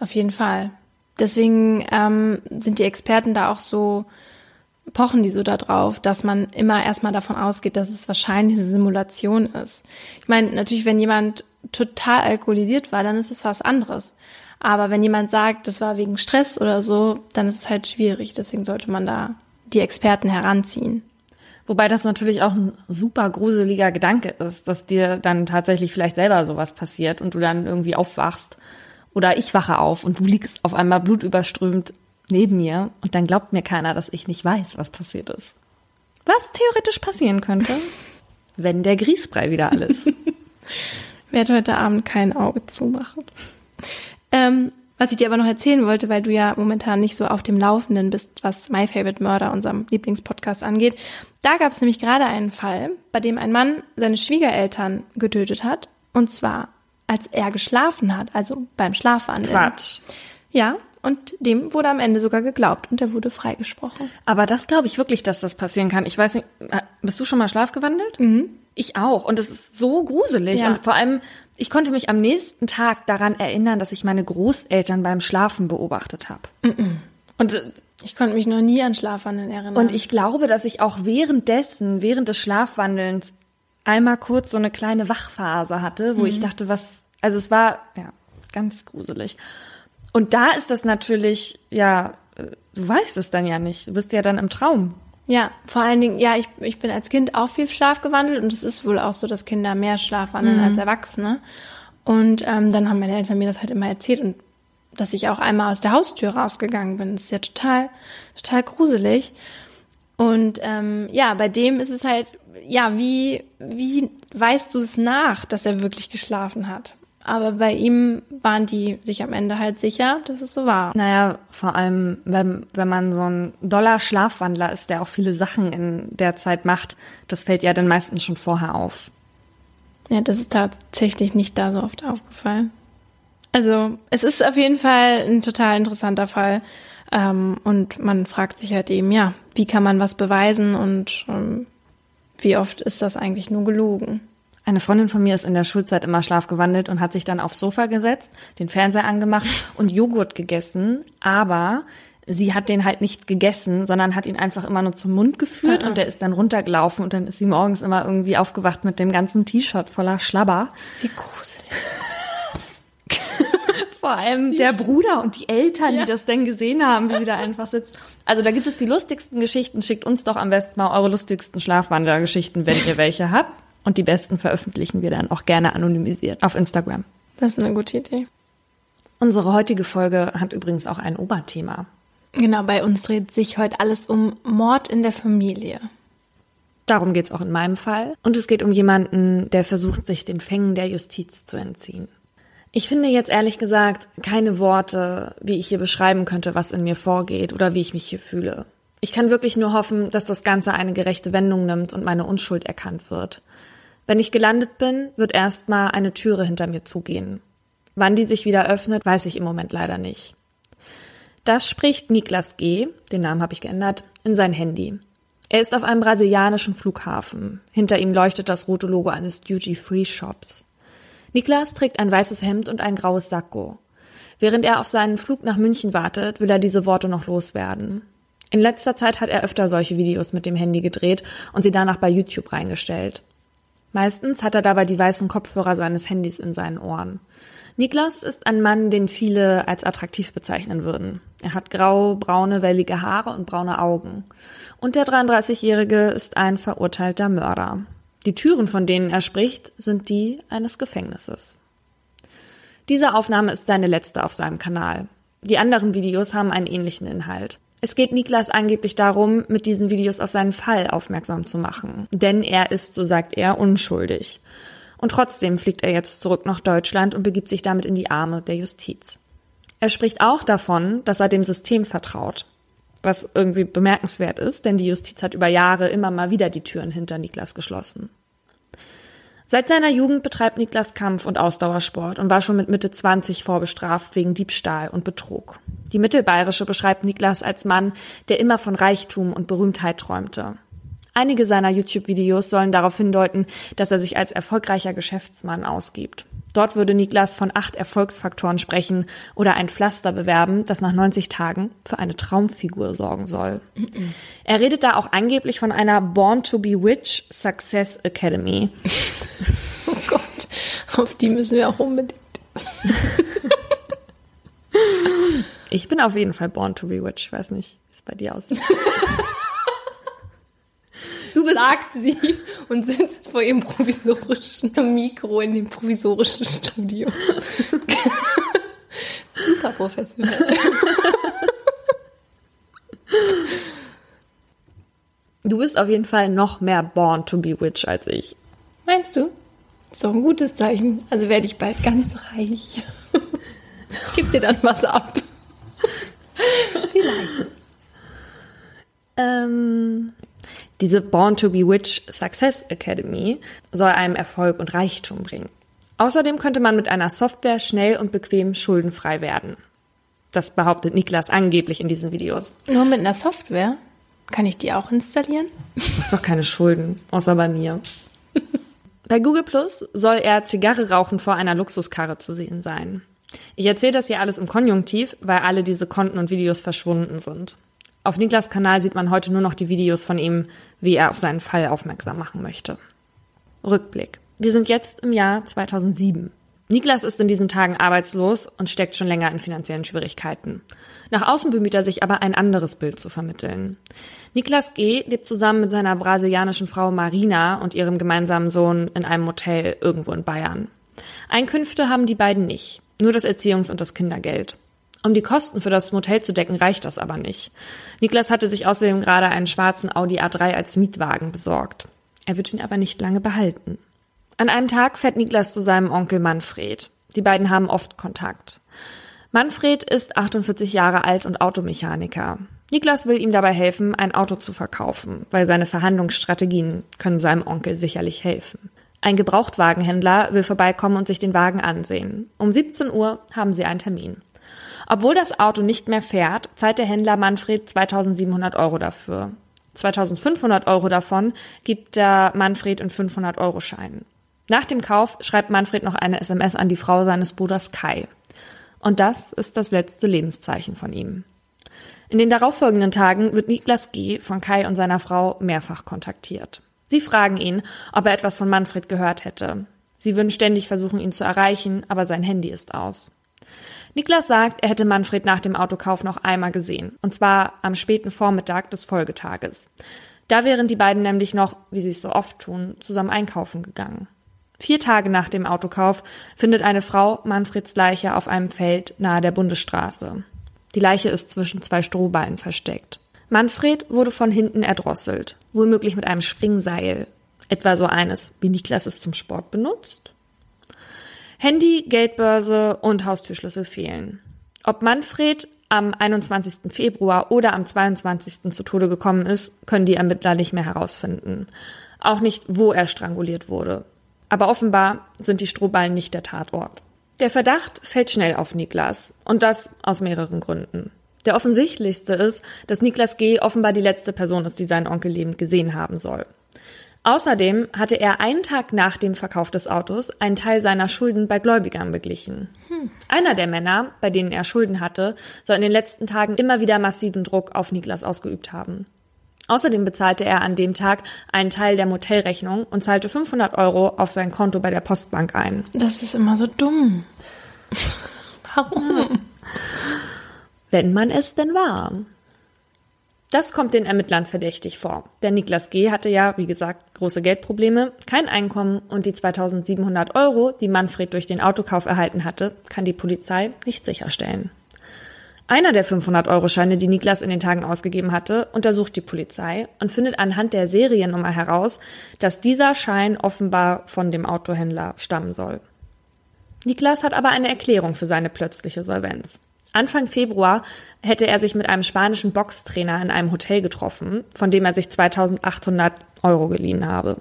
auf jeden Fall. Deswegen ähm, sind die Experten da auch so, pochen die so darauf, dass man immer erstmal davon ausgeht, dass es wahrscheinlich eine Simulation ist. Ich meine, natürlich, wenn jemand total alkoholisiert war, dann ist es was anderes. Aber wenn jemand sagt, das war wegen Stress oder so, dann ist es halt schwierig. Deswegen sollte man da die Experten heranziehen. Wobei das natürlich auch ein super gruseliger Gedanke ist, dass dir dann tatsächlich vielleicht selber sowas passiert und du dann irgendwie aufwachst. Oder ich wache auf und du liegst auf einmal blutüberströmt neben mir und dann glaubt mir keiner, dass ich nicht weiß, was passiert ist. Was theoretisch passieren könnte, wenn der Grießbrei wieder alles. Werd heute Abend kein Auge zumachen. Ähm, was ich dir aber noch erzählen wollte, weil du ja momentan nicht so auf dem Laufenden bist, was My Favorite Murder, unserem Lieblingspodcast angeht. Da gab es nämlich gerade einen Fall, bei dem ein Mann seine Schwiegereltern getötet hat. Und zwar, als er geschlafen hat, also beim Schlafwandeln. Quatsch. Ja, und dem wurde am Ende sogar geglaubt und er wurde freigesprochen. Aber das glaube ich wirklich, dass das passieren kann. Ich weiß nicht, bist du schon mal schlafgewandelt? Mhm. Ich auch. Und es ist so gruselig. Ja. Und vor allem, ich konnte mich am nächsten Tag daran erinnern, dass ich meine Großeltern beim Schlafen beobachtet habe. Mhm. Und äh, ich konnte mich noch nie an Schlafwandeln erinnern. Und ich glaube, dass ich auch währenddessen, während des Schlafwandelns, einmal kurz so eine kleine Wachphase hatte, wo mhm. ich dachte, was, also es war, ja, ganz gruselig. Und da ist das natürlich, ja, du weißt es dann ja nicht. Du bist ja dann im Traum. Ja, vor allen Dingen, ja, ich, ich bin als Kind auch viel Schlaf gewandelt und es ist wohl auch so, dass Kinder mehr Schlaf wandeln mhm. als Erwachsene. Und ähm, dann haben meine Eltern mir das halt immer erzählt und dass ich auch einmal aus der Haustür rausgegangen bin. Das ist ja total, total gruselig. Und ähm, ja, bei dem ist es halt, ja, wie, wie weißt du es nach, dass er wirklich geschlafen hat? Aber bei ihm waren die sich am Ende halt sicher, dass es so war. Naja, vor allem, wenn, wenn man so ein doller Schlafwandler ist, der auch viele Sachen in der Zeit macht, das fällt ja den meisten schon vorher auf. Ja, das ist tatsächlich nicht da so oft aufgefallen. Also, es ist auf jeden Fall ein total interessanter Fall. Ähm, und man fragt sich halt eben, ja, wie kann man was beweisen und ähm, wie oft ist das eigentlich nur gelogen? Eine Freundin von mir ist in der Schulzeit immer schlafgewandelt und hat sich dann aufs Sofa gesetzt, den Fernseher angemacht und Joghurt gegessen, aber sie hat den halt nicht gegessen, sondern hat ihn einfach immer nur zum Mund geführt und der ist dann runtergelaufen und dann ist sie morgens immer irgendwie aufgewacht mit dem ganzen T-Shirt voller Schlabber. Wie gruselig. Vor allem der Bruder und die Eltern, ja. die das denn gesehen haben, wie sie da einfach sitzt. Also da gibt es die lustigsten Geschichten. Schickt uns doch am besten mal eure lustigsten Schlafwandergeschichten, wenn ihr welche habt. Und die besten veröffentlichen wir dann auch gerne anonymisiert auf Instagram. Das ist eine gute Idee. Unsere heutige Folge hat übrigens auch ein Oberthema. Genau, bei uns dreht sich heute alles um Mord in der Familie. Darum geht es auch in meinem Fall. Und es geht um jemanden, der versucht, sich den Fängen der Justiz zu entziehen. Ich finde jetzt ehrlich gesagt keine Worte, wie ich hier beschreiben könnte, was in mir vorgeht oder wie ich mich hier fühle. Ich kann wirklich nur hoffen, dass das Ganze eine gerechte Wendung nimmt und meine Unschuld erkannt wird. Wenn ich gelandet bin, wird erstmal eine Türe hinter mir zugehen. Wann die sich wieder öffnet, weiß ich im Moment leider nicht. Das spricht Niklas G., den Namen habe ich geändert, in sein Handy. Er ist auf einem brasilianischen Flughafen. Hinter ihm leuchtet das rote Logo eines Duty-Free-Shops. Niklas trägt ein weißes Hemd und ein graues Sakko. Während er auf seinen Flug nach München wartet, will er diese Worte noch loswerden. In letzter Zeit hat er öfter solche Videos mit dem Handy gedreht und sie danach bei YouTube reingestellt. Meistens hat er dabei die weißen Kopfhörer seines Handys in seinen Ohren. Niklas ist ein Mann, den viele als attraktiv bezeichnen würden. Er hat grau, braune, wellige Haare und braune Augen. Und der 33-Jährige ist ein verurteilter Mörder. Die Türen, von denen er spricht, sind die eines Gefängnisses. Diese Aufnahme ist seine letzte auf seinem Kanal. Die anderen Videos haben einen ähnlichen Inhalt. Es geht Niklas angeblich darum, mit diesen Videos auf seinen Fall aufmerksam zu machen. Denn er ist, so sagt er, unschuldig. Und trotzdem fliegt er jetzt zurück nach Deutschland und begibt sich damit in die Arme der Justiz. Er spricht auch davon, dass er dem System vertraut. Was irgendwie bemerkenswert ist, denn die Justiz hat über Jahre immer mal wieder die Türen hinter Niklas geschlossen. Seit seiner Jugend betreibt Niklas Kampf- und Ausdauersport und war schon mit Mitte 20 vorbestraft wegen Diebstahl und Betrug. Die Mittelbayerische beschreibt Niklas als Mann, der immer von Reichtum und Berühmtheit träumte. Einige seiner YouTube-Videos sollen darauf hindeuten, dass er sich als erfolgreicher Geschäftsmann ausgibt. Dort würde Niklas von acht Erfolgsfaktoren sprechen oder ein Pflaster bewerben, das nach 90 Tagen für eine Traumfigur sorgen soll. Er redet da auch angeblich von einer Born to be Witch Success Academy. Oh Gott, auf die müssen wir auch unbedingt. Ich bin auf jeden Fall Born to be Witch. Ich weiß nicht, wie es bei dir aussieht. Du bist sagt sie und sitzt vor ihrem provisorischen Mikro in dem provisorischen Studio. Super professionell. Du bist auf jeden Fall noch mehr Born to be Witch als ich. Meinst du? Ist doch ein gutes Zeichen. Also werde ich bald ganz reich. Gib dir dann was ab. Vielleicht. Ähm, diese Born to be Witch Success Academy soll einem Erfolg und Reichtum bringen. Außerdem könnte man mit einer Software schnell und bequem schuldenfrei werden. Das behauptet Niklas angeblich in diesen Videos. Nur mit einer Software? Kann ich die auch installieren? Das ist doch keine Schulden, außer bei mir. bei Google Plus soll er Zigarre rauchen vor einer Luxuskarre zu sehen sein. Ich erzähle das hier alles im Konjunktiv, weil alle diese Konten und Videos verschwunden sind. Auf Niklas Kanal sieht man heute nur noch die Videos von ihm, wie er auf seinen Fall aufmerksam machen möchte. Rückblick. Wir sind jetzt im Jahr 2007. Niklas ist in diesen Tagen arbeitslos und steckt schon länger in finanziellen Schwierigkeiten. Nach außen bemüht er sich aber ein anderes Bild zu vermitteln. Niklas G. lebt zusammen mit seiner brasilianischen Frau Marina und ihrem gemeinsamen Sohn in einem Motel irgendwo in Bayern. Einkünfte haben die beiden nicht, nur das Erziehungs- und das Kindergeld. Um die Kosten für das Motel zu decken, reicht das aber nicht. Niklas hatte sich außerdem gerade einen schwarzen Audi A3 als Mietwagen besorgt. Er wird ihn aber nicht lange behalten. An einem Tag fährt Niklas zu seinem Onkel Manfred. Die beiden haben oft Kontakt. Manfred ist 48 Jahre alt und Automechaniker. Niklas will ihm dabei helfen, ein Auto zu verkaufen, weil seine Verhandlungsstrategien können seinem Onkel sicherlich helfen. Ein Gebrauchtwagenhändler will vorbeikommen und sich den Wagen ansehen. Um 17 Uhr haben sie einen Termin. Obwohl das Auto nicht mehr fährt, zahlt der Händler Manfred 2700 Euro dafür. 2500 Euro davon gibt der Manfred in 500 Euro Scheinen. Nach dem Kauf schreibt Manfred noch eine SMS an die Frau seines Bruders Kai. Und das ist das letzte Lebenszeichen von ihm. In den darauffolgenden Tagen wird Niklas G. von Kai und seiner Frau mehrfach kontaktiert. Sie fragen ihn, ob er etwas von Manfred gehört hätte. Sie würden ständig versuchen, ihn zu erreichen, aber sein Handy ist aus. Niklas sagt, er hätte Manfred nach dem Autokauf noch einmal gesehen, und zwar am späten Vormittag des Folgetages. Da wären die beiden nämlich noch, wie sie es so oft tun, zusammen einkaufen gegangen. Vier Tage nach dem Autokauf findet eine Frau Manfreds Leiche auf einem Feld nahe der Bundesstraße. Die Leiche ist zwischen zwei Strohballen versteckt. Manfred wurde von hinten erdrosselt, womöglich mit einem Springseil. Etwa so eines, wie Niklas es zum Sport benutzt? Handy, Geldbörse und Haustürschlüssel fehlen. Ob Manfred am 21. Februar oder am 22. zu Tode gekommen ist, können die Ermittler nicht mehr herausfinden. Auch nicht, wo er stranguliert wurde. Aber offenbar sind die Strohballen nicht der Tatort. Der Verdacht fällt schnell auf Niklas. Und das aus mehreren Gründen. Der offensichtlichste ist, dass Niklas G. offenbar die letzte Person ist, die seinen Onkel lebend gesehen haben soll. Außerdem hatte er einen Tag nach dem Verkauf des Autos einen Teil seiner Schulden bei Gläubigern beglichen. Hm. Einer der Männer, bei denen er Schulden hatte, soll in den letzten Tagen immer wieder massiven Druck auf Niklas ausgeübt haben. Außerdem bezahlte er an dem Tag einen Teil der Motelrechnung und zahlte 500 Euro auf sein Konto bei der Postbank ein. Das ist immer so dumm. Warum? Wenn man es denn war. Das kommt den Ermittlern verdächtig vor. Denn Niklas G. hatte ja, wie gesagt, große Geldprobleme, kein Einkommen und die 2700 Euro, die Manfred durch den Autokauf erhalten hatte, kann die Polizei nicht sicherstellen. Einer der 500-Euro-Scheine, die Niklas in den Tagen ausgegeben hatte, untersucht die Polizei und findet anhand der Seriennummer heraus, dass dieser Schein offenbar von dem Autohändler stammen soll. Niklas hat aber eine Erklärung für seine plötzliche Solvenz. Anfang Februar hätte er sich mit einem spanischen Boxtrainer in einem Hotel getroffen, von dem er sich 2800 Euro geliehen habe.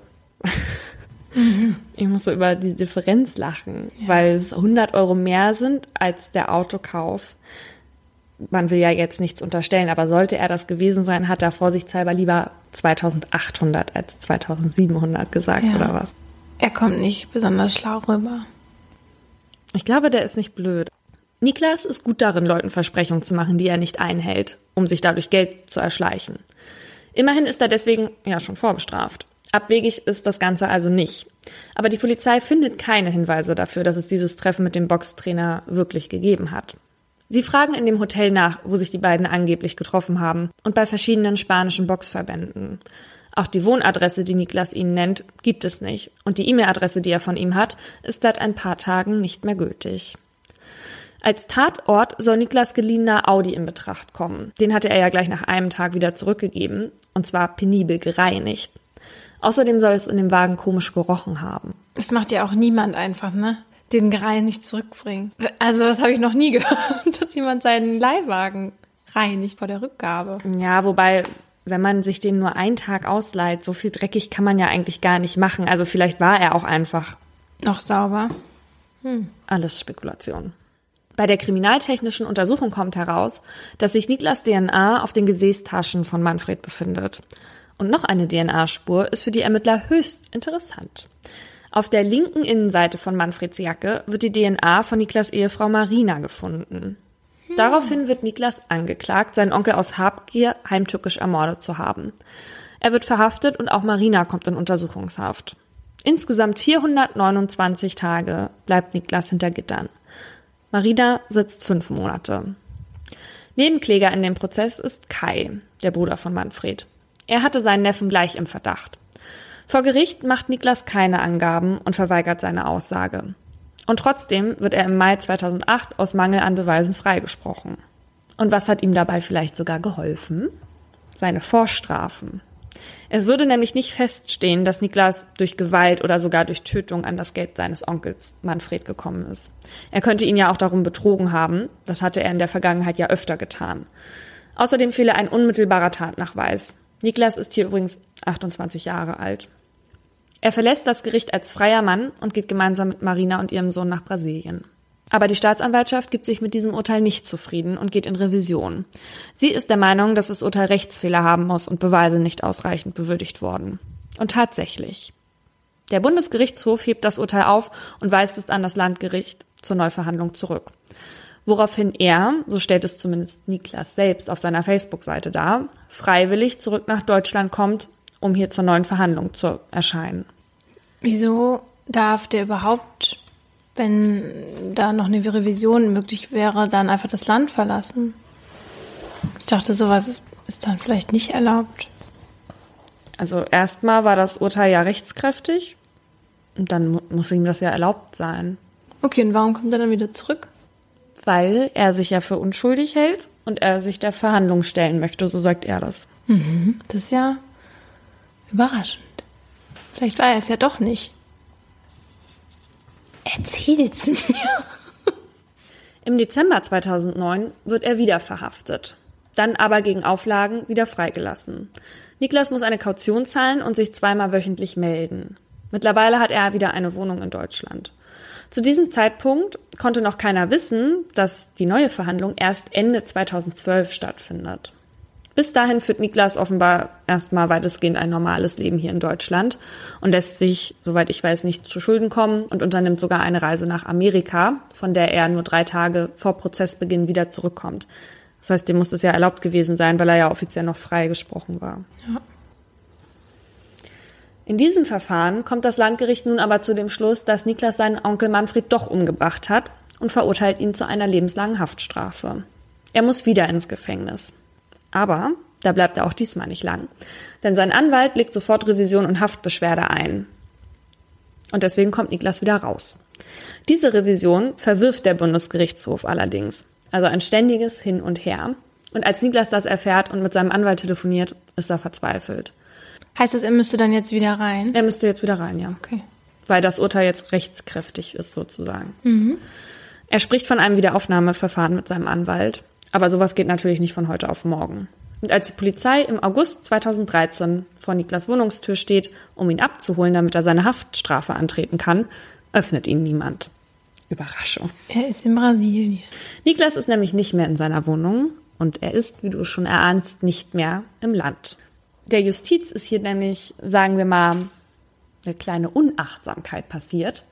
Ich muss so über die Differenz lachen, ja. weil es 100 Euro mehr sind als der Autokauf man will ja jetzt nichts unterstellen, aber sollte er das gewesen sein, hat er vorsichtshalber lieber 2800 als 2700 gesagt ja. oder was? Er kommt nicht besonders schlau rüber. Ich glaube, der ist nicht blöd. Niklas ist gut darin, Leuten Versprechungen zu machen, die er nicht einhält, um sich dadurch Geld zu erschleichen. Immerhin ist er deswegen ja schon vorbestraft. Abwegig ist das Ganze also nicht. Aber die Polizei findet keine Hinweise dafür, dass es dieses Treffen mit dem Boxtrainer wirklich gegeben hat. Sie fragen in dem Hotel nach, wo sich die beiden angeblich getroffen haben und bei verschiedenen spanischen Boxverbänden. Auch die Wohnadresse, die Niklas ihnen nennt, gibt es nicht. Und die E-Mail-Adresse, die er von ihm hat, ist seit ein paar Tagen nicht mehr gültig. Als Tatort soll Niklas geliehener Audi in Betracht kommen. Den hatte er ja gleich nach einem Tag wieder zurückgegeben, und zwar penibel gereinigt. Außerdem soll es in dem Wagen komisch gerochen haben. Das macht ja auch niemand einfach, ne? den Grein nicht zurückbringen. Also das habe ich noch nie gehört, dass jemand seinen Leihwagen reinigt vor der Rückgabe. Ja, wobei, wenn man sich den nur einen Tag ausleiht, so viel dreckig kann man ja eigentlich gar nicht machen. Also vielleicht war er auch einfach noch sauber. Hm. Alles Spekulation. Bei der kriminaltechnischen Untersuchung kommt heraus, dass sich Niklas DNA auf den Gesäßtaschen von Manfred befindet. Und noch eine DNA-Spur ist für die Ermittler höchst interessant. Auf der linken Innenseite von Manfreds Jacke wird die DNA von Niklas Ehefrau Marina gefunden. Hm. Daraufhin wird Niklas angeklagt, seinen Onkel aus Habgier heimtückisch ermordet zu haben. Er wird verhaftet und auch Marina kommt in Untersuchungshaft. Insgesamt 429 Tage bleibt Niklas hinter Gittern. Marina sitzt fünf Monate. Nebenkläger in dem Prozess ist Kai, der Bruder von Manfred. Er hatte seinen Neffen gleich im Verdacht. Vor Gericht macht Niklas keine Angaben und verweigert seine Aussage. Und trotzdem wird er im Mai 2008 aus Mangel an Beweisen freigesprochen. Und was hat ihm dabei vielleicht sogar geholfen? Seine Vorstrafen. Es würde nämlich nicht feststehen, dass Niklas durch Gewalt oder sogar durch Tötung an das Geld seines Onkels Manfred gekommen ist. Er könnte ihn ja auch darum betrogen haben, das hatte er in der Vergangenheit ja öfter getan. Außerdem fehle ein unmittelbarer Tatnachweis. Niklas ist hier übrigens 28 Jahre alt. Er verlässt das Gericht als freier Mann und geht gemeinsam mit Marina und ihrem Sohn nach Brasilien. Aber die Staatsanwaltschaft gibt sich mit diesem Urteil nicht zufrieden und geht in Revision. Sie ist der Meinung, dass das Urteil Rechtsfehler haben muss und Beweise nicht ausreichend bewürdigt worden. Und tatsächlich. Der Bundesgerichtshof hebt das Urteil auf und weist es an das Landgericht zur Neuverhandlung zurück. Woraufhin er, so stellt es zumindest Niklas selbst auf seiner Facebook-Seite dar, freiwillig zurück nach Deutschland kommt um hier zur neuen Verhandlung zu erscheinen. Wieso darf der überhaupt, wenn da noch eine Revision möglich wäre, dann einfach das Land verlassen? Ich dachte, sowas ist, ist dann vielleicht nicht erlaubt. Also erstmal war das Urteil ja rechtskräftig und dann muss ihm das ja erlaubt sein. Okay, und warum kommt er dann wieder zurück? Weil er sich ja für unschuldig hält und er sich der Verhandlung stellen möchte, so sagt er das. Mhm, das ist ja Überraschend. Vielleicht war er es ja doch nicht. Erzähl's mir. Im Dezember 2009 wird er wieder verhaftet, dann aber gegen Auflagen wieder freigelassen. Niklas muss eine Kaution zahlen und sich zweimal wöchentlich melden. Mittlerweile hat er wieder eine Wohnung in Deutschland. Zu diesem Zeitpunkt konnte noch keiner wissen, dass die neue Verhandlung erst Ende 2012 stattfindet. Bis dahin führt Niklas offenbar erstmal weitestgehend ein normales Leben hier in Deutschland und lässt sich, soweit ich weiß, nicht zu Schulden kommen und unternimmt sogar eine Reise nach Amerika, von der er nur drei Tage vor Prozessbeginn wieder zurückkommt. Das heißt, dem muss es ja erlaubt gewesen sein, weil er ja offiziell noch freigesprochen war. Ja. In diesem Verfahren kommt das Landgericht nun aber zu dem Schluss, dass Niklas seinen Onkel Manfred doch umgebracht hat und verurteilt ihn zu einer lebenslangen Haftstrafe. Er muss wieder ins Gefängnis. Aber da bleibt er auch diesmal nicht lang. Denn sein Anwalt legt sofort Revision und Haftbeschwerde ein. Und deswegen kommt Niklas wieder raus. Diese Revision verwirft der Bundesgerichtshof allerdings. Also ein ständiges Hin und Her. Und als Niklas das erfährt und mit seinem Anwalt telefoniert, ist er verzweifelt. Heißt das, er müsste dann jetzt wieder rein? Er müsste jetzt wieder rein, ja. Okay. Weil das Urteil jetzt rechtskräftig ist, sozusagen. Mhm. Er spricht von einem Wiederaufnahmeverfahren mit seinem Anwalt. Aber sowas geht natürlich nicht von heute auf morgen. Und als die Polizei im August 2013 vor Niklas Wohnungstür steht, um ihn abzuholen, damit er seine Haftstrafe antreten kann, öffnet ihn niemand. Überraschung. Er ist in Brasilien. Niklas ist nämlich nicht mehr in seiner Wohnung und er ist, wie du schon erahnst, nicht mehr im Land. Der Justiz ist hier nämlich, sagen wir mal, eine kleine Unachtsamkeit passiert.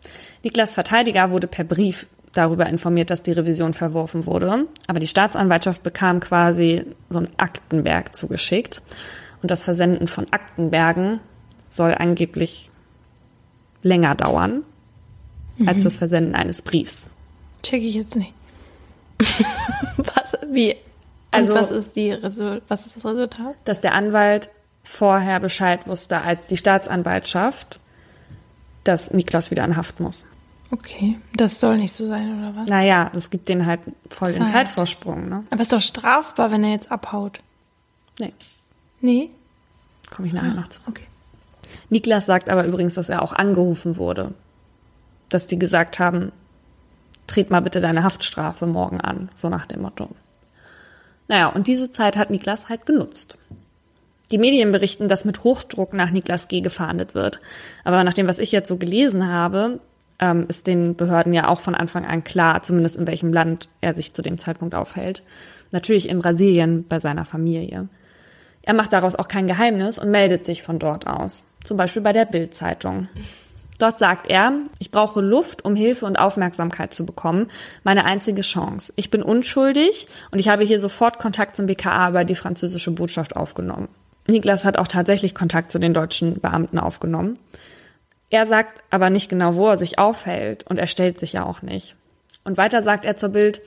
Niklas Verteidiger wurde per Brief darüber informiert, dass die Revision verworfen wurde. Aber die Staatsanwaltschaft bekam quasi so ein Aktenberg zugeschickt. Und das Versenden von Aktenbergen soll angeblich länger dauern mhm. als das Versenden eines Briefs. Check ich jetzt nicht. was, wie? Also, was ist, die, was ist das Resultat? Dass der Anwalt vorher Bescheid wusste als die Staatsanwaltschaft, dass Niklas wieder in Haft muss. Okay, das soll nicht so sein, oder was? Naja, das gibt den halt voll Zeit. den Zeitvorsprung, ne? Aber ist doch strafbar, wenn er jetzt abhaut. Nee. Nee? Komme ich nachher ah, noch zu. Okay. Niklas sagt aber übrigens, dass er auch angerufen wurde. Dass die gesagt haben, tret mal bitte deine Haftstrafe morgen an, so nach dem Motto. Naja, und diese Zeit hat Niklas halt genutzt. Die Medien berichten, dass mit Hochdruck nach Niklas G. gefahndet wird. Aber nach dem, was ich jetzt so gelesen habe, ähm, ist den Behörden ja auch von Anfang an klar, zumindest in welchem Land er sich zu dem Zeitpunkt aufhält. Natürlich in Brasilien bei seiner Familie. Er macht daraus auch kein Geheimnis und meldet sich von dort aus. Zum Beispiel bei der Bild-Zeitung. Dort sagt er, ich brauche Luft, um Hilfe und Aufmerksamkeit zu bekommen. Meine einzige Chance. Ich bin unschuldig und ich habe hier sofort Kontakt zum BKA über die französische Botschaft aufgenommen. Niklas hat auch tatsächlich Kontakt zu den deutschen Beamten aufgenommen. Er sagt aber nicht genau, wo er sich aufhält und er stellt sich ja auch nicht. Und weiter sagt er zur Bild,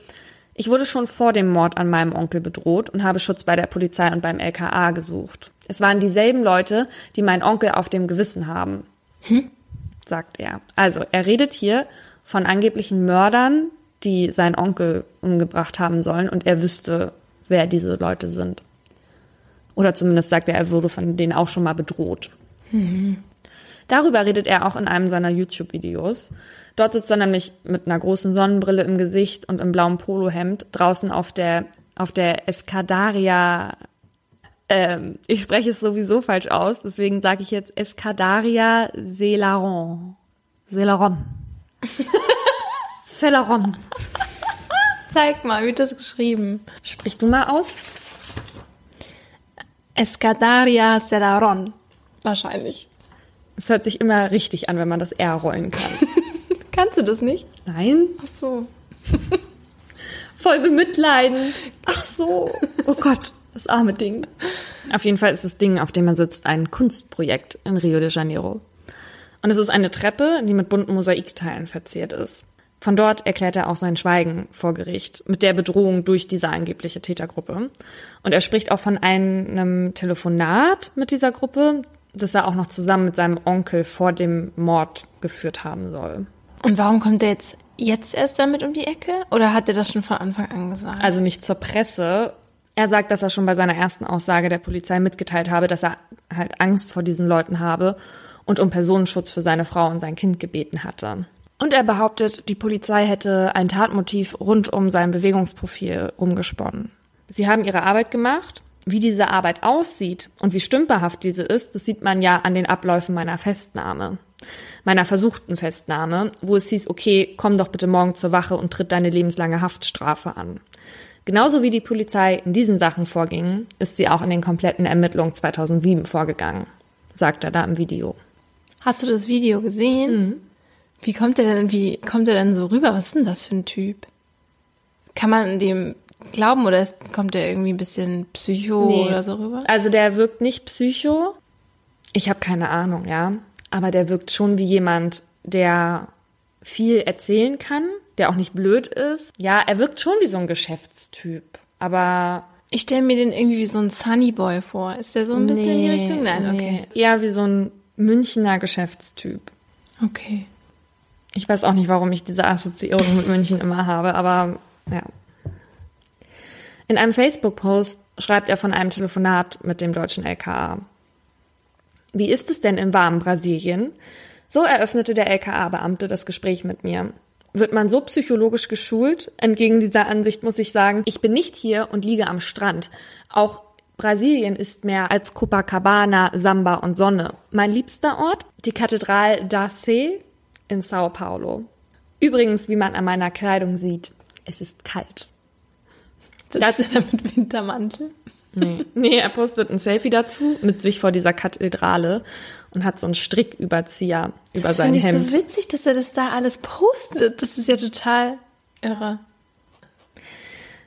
ich wurde schon vor dem Mord an meinem Onkel bedroht und habe Schutz bei der Polizei und beim LKA gesucht. Es waren dieselben Leute, die meinen Onkel auf dem Gewissen haben, hm? sagt er. Also er redet hier von angeblichen Mördern, die seinen Onkel umgebracht haben sollen und er wüsste, wer diese Leute sind. Oder zumindest sagt er, er wurde von denen auch schon mal bedroht. Mhm. Darüber redet er auch in einem seiner YouTube-Videos. Dort sitzt er nämlich mit einer großen Sonnenbrille im Gesicht und im blauen Polohemd draußen auf der, auf der Escadaria. Ähm, ich spreche es sowieso falsch aus, deswegen sage ich jetzt Escadaria Celaron. Celaron. Celaron. Zeig mal, wie wird das geschrieben? Sprich du mal aus. Escadaria Celaron. Wahrscheinlich. Es hört sich immer richtig an, wenn man das R rollen kann. Kannst du das nicht? Nein. Ach so. Voll bemitleiden. Ach so. Oh Gott, das arme Ding. Auf jeden Fall ist das Ding, auf dem man sitzt, ein Kunstprojekt in Rio de Janeiro. Und es ist eine Treppe, die mit bunten Mosaikteilen verziert ist. Von dort erklärt er auch sein Schweigen vor Gericht mit der Bedrohung durch diese angebliche Tätergruppe. Und er spricht auch von einem Telefonat mit dieser Gruppe, das er auch noch zusammen mit seinem Onkel vor dem Mord geführt haben soll. Und warum kommt er jetzt jetzt erst damit um die Ecke? Oder hat er das schon von Anfang an gesagt? Also nicht zur Presse. Er sagt, dass er schon bei seiner ersten Aussage der Polizei mitgeteilt habe, dass er halt Angst vor diesen Leuten habe und um Personenschutz für seine Frau und sein Kind gebeten hatte. Und er behauptet, die Polizei hätte ein Tatmotiv rund um sein Bewegungsprofil rumgesponnen. Sie haben ihre Arbeit gemacht wie diese Arbeit aussieht und wie stümperhaft diese ist, das sieht man ja an den Abläufen meiner Festnahme, meiner versuchten Festnahme, wo es hieß, okay, komm doch bitte morgen zur Wache und tritt deine lebenslange Haftstrafe an. Genauso wie die Polizei in diesen Sachen vorging, ist sie auch in den kompletten Ermittlungen 2007 vorgegangen, sagt er da im Video. Hast du das Video gesehen? Mhm. Wie kommt er denn, wie kommt er denn so rüber? Was ist denn das für ein Typ? Kann man dem glauben oder ist, kommt der irgendwie ein bisschen psycho nee. oder so rüber? Also der wirkt nicht psycho. Ich habe keine Ahnung, ja. Aber der wirkt schon wie jemand, der viel erzählen kann, der auch nicht blöd ist. Ja, er wirkt schon wie so ein Geschäftstyp. Aber ich stelle mir den irgendwie wie so ein Sunnyboy vor. Ist der so ein bisschen in die Richtung? Nein, nee. okay. Eher wie so ein Münchner Geschäftstyp. Okay. Ich weiß auch nicht, warum ich diese Assoziierung mit München immer habe, aber ja. In einem Facebook-Post schreibt er von einem Telefonat mit dem deutschen LKA. Wie ist es denn im warmen Brasilien? So eröffnete der LKA-Beamte das Gespräch mit mir. Wird man so psychologisch geschult? Entgegen dieser Ansicht muss ich sagen, ich bin nicht hier und liege am Strand. Auch Brasilien ist mehr als Copacabana, Samba und Sonne. Mein liebster Ort? Die Kathedrale da Sé in Sao Paulo. Übrigens, wie man an meiner Kleidung sieht, es ist kalt. Er mit Wintermantel? Nee. nee, er postet ein Selfie dazu mit sich vor dieser Kathedrale und hat so einen Stricküberzieher über das sein ich Hemd. so witzig, dass er das da alles postet. Das ist ja total irre.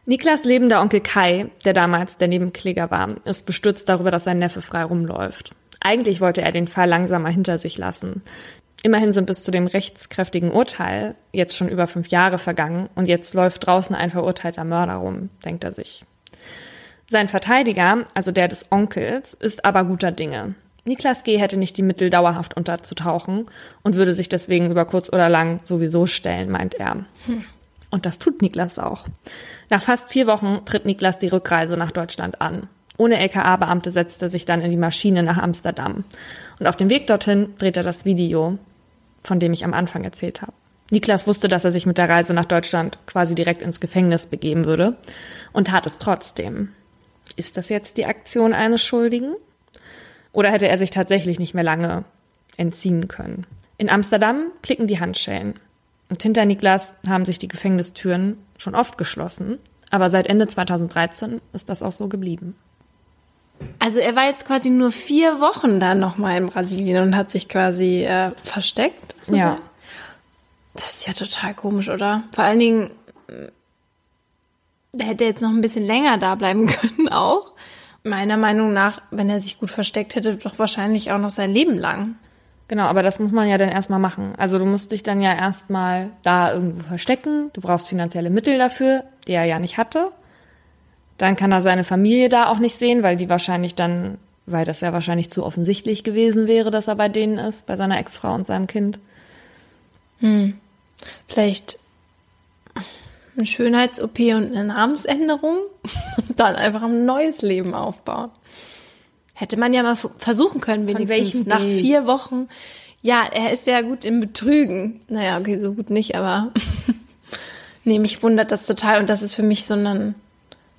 Niklas lebender Onkel Kai, der damals der Nebenkläger war, ist bestürzt darüber, dass sein Neffe frei rumläuft. Eigentlich wollte er den Fall langsamer hinter sich lassen. Immerhin sind bis zu dem rechtskräftigen Urteil jetzt schon über fünf Jahre vergangen und jetzt läuft draußen ein verurteilter Mörder rum, denkt er sich. Sein Verteidiger, also der des Onkels, ist aber guter Dinge. Niklas G. hätte nicht die Mittel, dauerhaft unterzutauchen und würde sich deswegen über kurz oder lang sowieso stellen, meint er. Und das tut Niklas auch. Nach fast vier Wochen tritt Niklas die Rückreise nach Deutschland an. Ohne LKA-Beamte setzt er sich dann in die Maschine nach Amsterdam. Und auf dem Weg dorthin dreht er das Video, von dem ich am Anfang erzählt habe. Niklas wusste, dass er sich mit der Reise nach Deutschland quasi direkt ins Gefängnis begeben würde und tat es trotzdem. Ist das jetzt die Aktion eines Schuldigen? Oder hätte er sich tatsächlich nicht mehr lange entziehen können? In Amsterdam klicken die Handschellen. Und hinter Niklas haben sich die Gefängnistüren schon oft geschlossen. Aber seit Ende 2013 ist das auch so geblieben. Also er war jetzt quasi nur vier Wochen da nochmal in Brasilien und hat sich quasi äh, versteckt. So Ja. Das ist ja total komisch, oder? Vor allen Dingen, der hätte jetzt noch ein bisschen länger da bleiben können auch. Meiner Meinung nach, wenn er sich gut versteckt hätte, doch wahrscheinlich auch noch sein Leben lang. Genau, aber das muss man ja dann erstmal machen. Also du musst dich dann ja erstmal da irgendwo verstecken. Du brauchst finanzielle Mittel dafür, die er ja nicht hatte. Dann kann er seine Familie da auch nicht sehen, weil die wahrscheinlich dann, weil das ja wahrscheinlich zu offensichtlich gewesen wäre, dass er bei denen ist, bei seiner Ex-Frau und seinem Kind. Vielleicht eine Schönheits-OP und eine Namensänderung und dann einfach ein neues Leben aufbauen. Hätte man ja mal versuchen können, wenigstens nach Bild? vier Wochen. Ja, er ist ja gut im Betrügen. Naja, okay, so gut nicht, aber nee, mich wundert das total und das ist für mich so ein,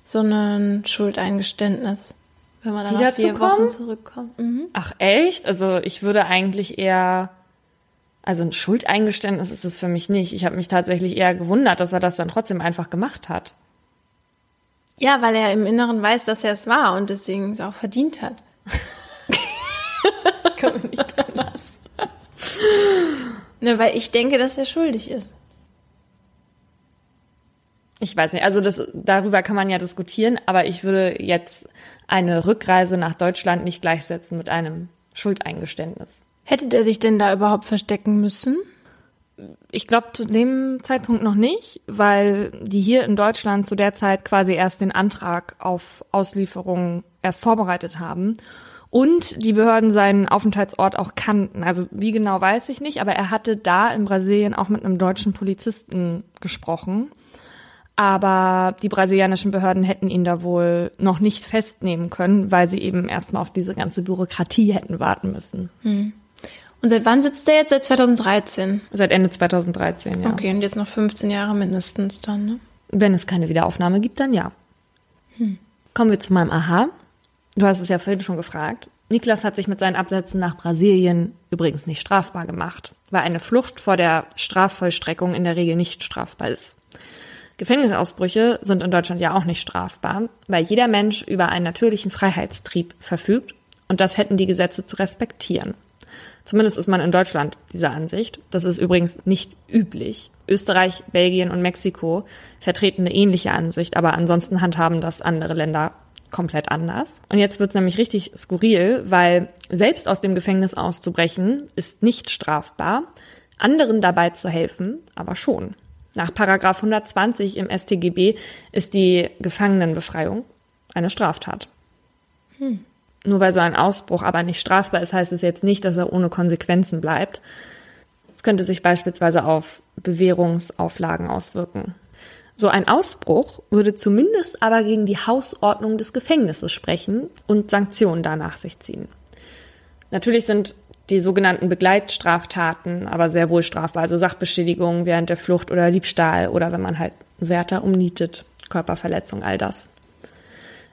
so ein Schuldeingeständnis, wenn man dann nach vier? Wochen zurückkommt. Mhm. Ach echt? Also ich würde eigentlich eher, also ein Schuldeingeständnis ist es für mich nicht. Ich habe mich tatsächlich eher gewundert, dass er das dann trotzdem einfach gemacht hat. Ja, weil er im Inneren weiß, dass er es war und deswegen es auch verdient hat. Das können wir nicht dran lassen. Ne, weil ich denke, dass er schuldig ist. Ich weiß nicht, also das, darüber kann man ja diskutieren, aber ich würde jetzt eine Rückreise nach Deutschland nicht gleichsetzen mit einem Schuldeingeständnis. Hätte der sich denn da überhaupt verstecken müssen? Ich glaube zu dem Zeitpunkt noch nicht, weil die hier in Deutschland zu der Zeit quasi erst den Antrag auf Auslieferung erst vorbereitet haben und die Behörden seinen Aufenthaltsort auch kannten. Also wie genau weiß ich nicht, aber er hatte da in Brasilien auch mit einem deutschen Polizisten gesprochen. Aber die brasilianischen Behörden hätten ihn da wohl noch nicht festnehmen können, weil sie eben erstmal auf diese ganze Bürokratie hätten warten müssen. Und seit wann sitzt er jetzt? Seit 2013. Seit Ende 2013, ja. Okay, und jetzt noch 15 Jahre mindestens dann, ne? Wenn es keine Wiederaufnahme gibt, dann ja. Kommen wir zu meinem Aha. Du hast es ja vorhin schon gefragt. Niklas hat sich mit seinen Absätzen nach Brasilien übrigens nicht strafbar gemacht, weil eine Flucht vor der Strafvollstreckung in der Regel nicht strafbar ist. Gefängnisausbrüche sind in Deutschland ja auch nicht strafbar, weil jeder Mensch über einen natürlichen Freiheitstrieb verfügt und das hätten die Gesetze zu respektieren. Zumindest ist man in Deutschland dieser Ansicht. Das ist übrigens nicht üblich. Österreich, Belgien und Mexiko vertreten eine ähnliche Ansicht, aber ansonsten handhaben das andere Länder komplett anders. Und jetzt wird's nämlich richtig skurril, weil selbst aus dem Gefängnis auszubrechen ist nicht strafbar, anderen dabei zu helfen aber schon. Nach Paragraph 120 im StGB ist die Gefangenenbefreiung eine Straftat. Nur weil so ein Ausbruch aber nicht strafbar ist, heißt es jetzt nicht, dass er ohne Konsequenzen bleibt. Es könnte sich beispielsweise auf Bewährungsauflagen auswirken. So ein Ausbruch würde zumindest aber gegen die Hausordnung des Gefängnisses sprechen und Sanktionen danach sich ziehen. Natürlich sind die sogenannten Begleitstraftaten aber sehr wohl strafbar, also Sachbeschädigung während der Flucht oder Diebstahl oder wenn man halt Wärter umnietet, Körperverletzung, all das.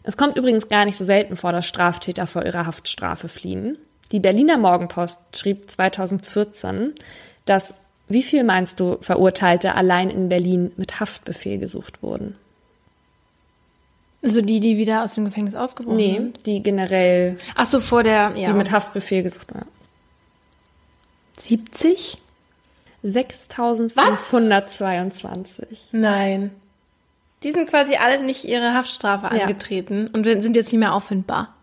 Es kommt übrigens gar nicht so selten vor, dass Straftäter vor ihrer Haftstrafe fliehen. Die Berliner Morgenpost schrieb 2014, dass wie viel meinst du Verurteilte allein in Berlin mit Haftbefehl gesucht wurden? Also die, die wieder aus dem Gefängnis ausgebrochen nee, sind? Nee, die generell. Ach so, vor der, ja. Die mit Haftbefehl gesucht wurden. 70? 6522. Nein. Die sind quasi alle nicht ihre Haftstrafe ja. angetreten und sind jetzt nicht mehr auffindbar.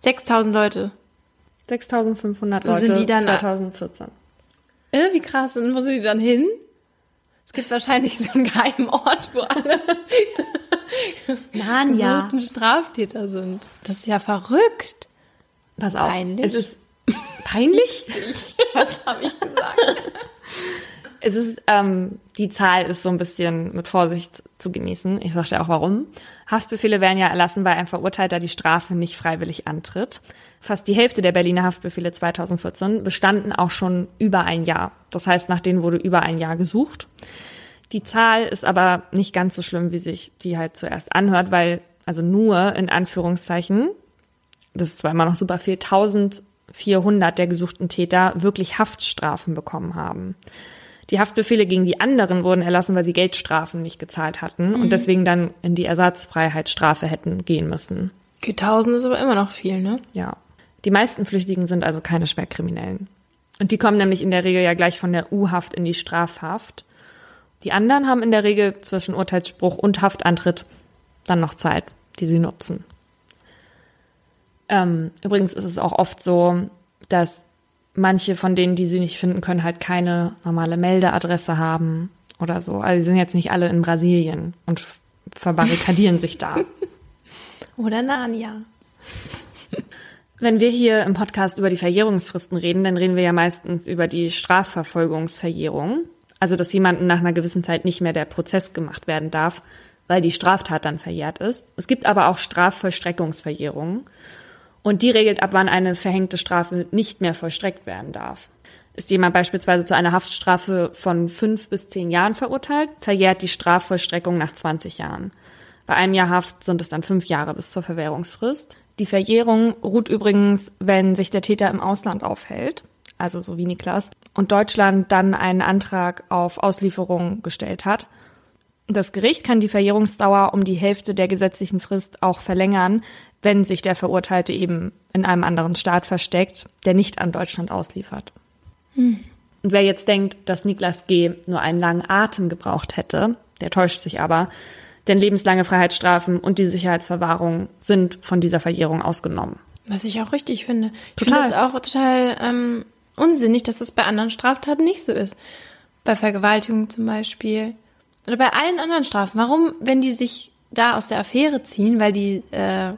6000 Leute. 6500 Leute. Sind die dann 2014. Äh, wie krass. Und wo sind die dann hin? Es gibt wahrscheinlich so einen geheimen Ort, wo alle Narnia. Straftäter sind. Das ist ja verrückt. Pass auf. Peinlich. Es ist peinlich? Was habe ich gesagt? Es ist, ähm, die Zahl ist so ein bisschen mit Vorsicht zu genießen. Ich sage dir auch warum. Haftbefehle werden ja erlassen, weil ein Verurteilter die Strafe nicht freiwillig antritt. Fast die Hälfte der Berliner Haftbefehle 2014 bestanden auch schon über ein Jahr. Das heißt, nach denen wurde über ein Jahr gesucht. Die Zahl ist aber nicht ganz so schlimm, wie sich die halt zuerst anhört, weil also nur in Anführungszeichen, das ist zwar immer noch super viel, 1400 der gesuchten Täter wirklich Haftstrafen bekommen haben. Die Haftbefehle gegen die anderen wurden erlassen, weil sie Geldstrafen nicht gezahlt hatten mhm. und deswegen dann in die Ersatzfreiheitsstrafe hätten gehen müssen. Okay, 1000 ist aber immer noch viel, ne? Ja. Die meisten Flüchtigen sind also keine Schwerkriminellen. Und die kommen nämlich in der Regel ja gleich von der U-Haft in die Strafhaft. Die anderen haben in der Regel zwischen Urteilsspruch und Haftantritt dann noch Zeit, die sie nutzen. Ähm, übrigens ist es auch oft so, dass manche von denen, die sie nicht finden können, halt keine normale Meldeadresse haben oder so. Also sie sind jetzt nicht alle in Brasilien und verbarrikadieren sich da. Oder Narnia. Wenn wir hier im Podcast über die Verjährungsfristen reden, dann reden wir ja meistens über die Strafverfolgungsverjährung. Also, dass jemanden nach einer gewissen Zeit nicht mehr der Prozess gemacht werden darf, weil die Straftat dann verjährt ist. Es gibt aber auch Strafvollstreckungsverjährungen. Und die regelt, ab wann eine verhängte Strafe nicht mehr vollstreckt werden darf. Ist jemand beispielsweise zu einer Haftstrafe von fünf bis zehn Jahren verurteilt, verjährt die Strafvollstreckung nach 20 Jahren. Bei einem Jahr Haft sind es dann fünf Jahre bis zur Verwährungsfrist. Die Verjährung ruht übrigens, wenn sich der Täter im Ausland aufhält, also so wie Niklas, und Deutschland dann einen Antrag auf Auslieferung gestellt hat. Das Gericht kann die Verjährungsdauer um die Hälfte der gesetzlichen Frist auch verlängern, wenn sich der Verurteilte eben in einem anderen Staat versteckt, der nicht an Deutschland ausliefert. Hm. Und wer jetzt denkt, dass Niklas G. nur einen langen Atem gebraucht hätte, der täuscht sich aber, denn lebenslange Freiheitsstrafen und die Sicherheitsverwahrung sind von dieser Verjährung ausgenommen. Was ich auch richtig finde. Ich finde es auch total ähm, unsinnig, dass das bei anderen Straftaten nicht so ist. Bei Vergewaltigung zum Beispiel. Oder bei allen anderen Strafen. Warum, wenn die sich da aus der Affäre ziehen, weil die äh,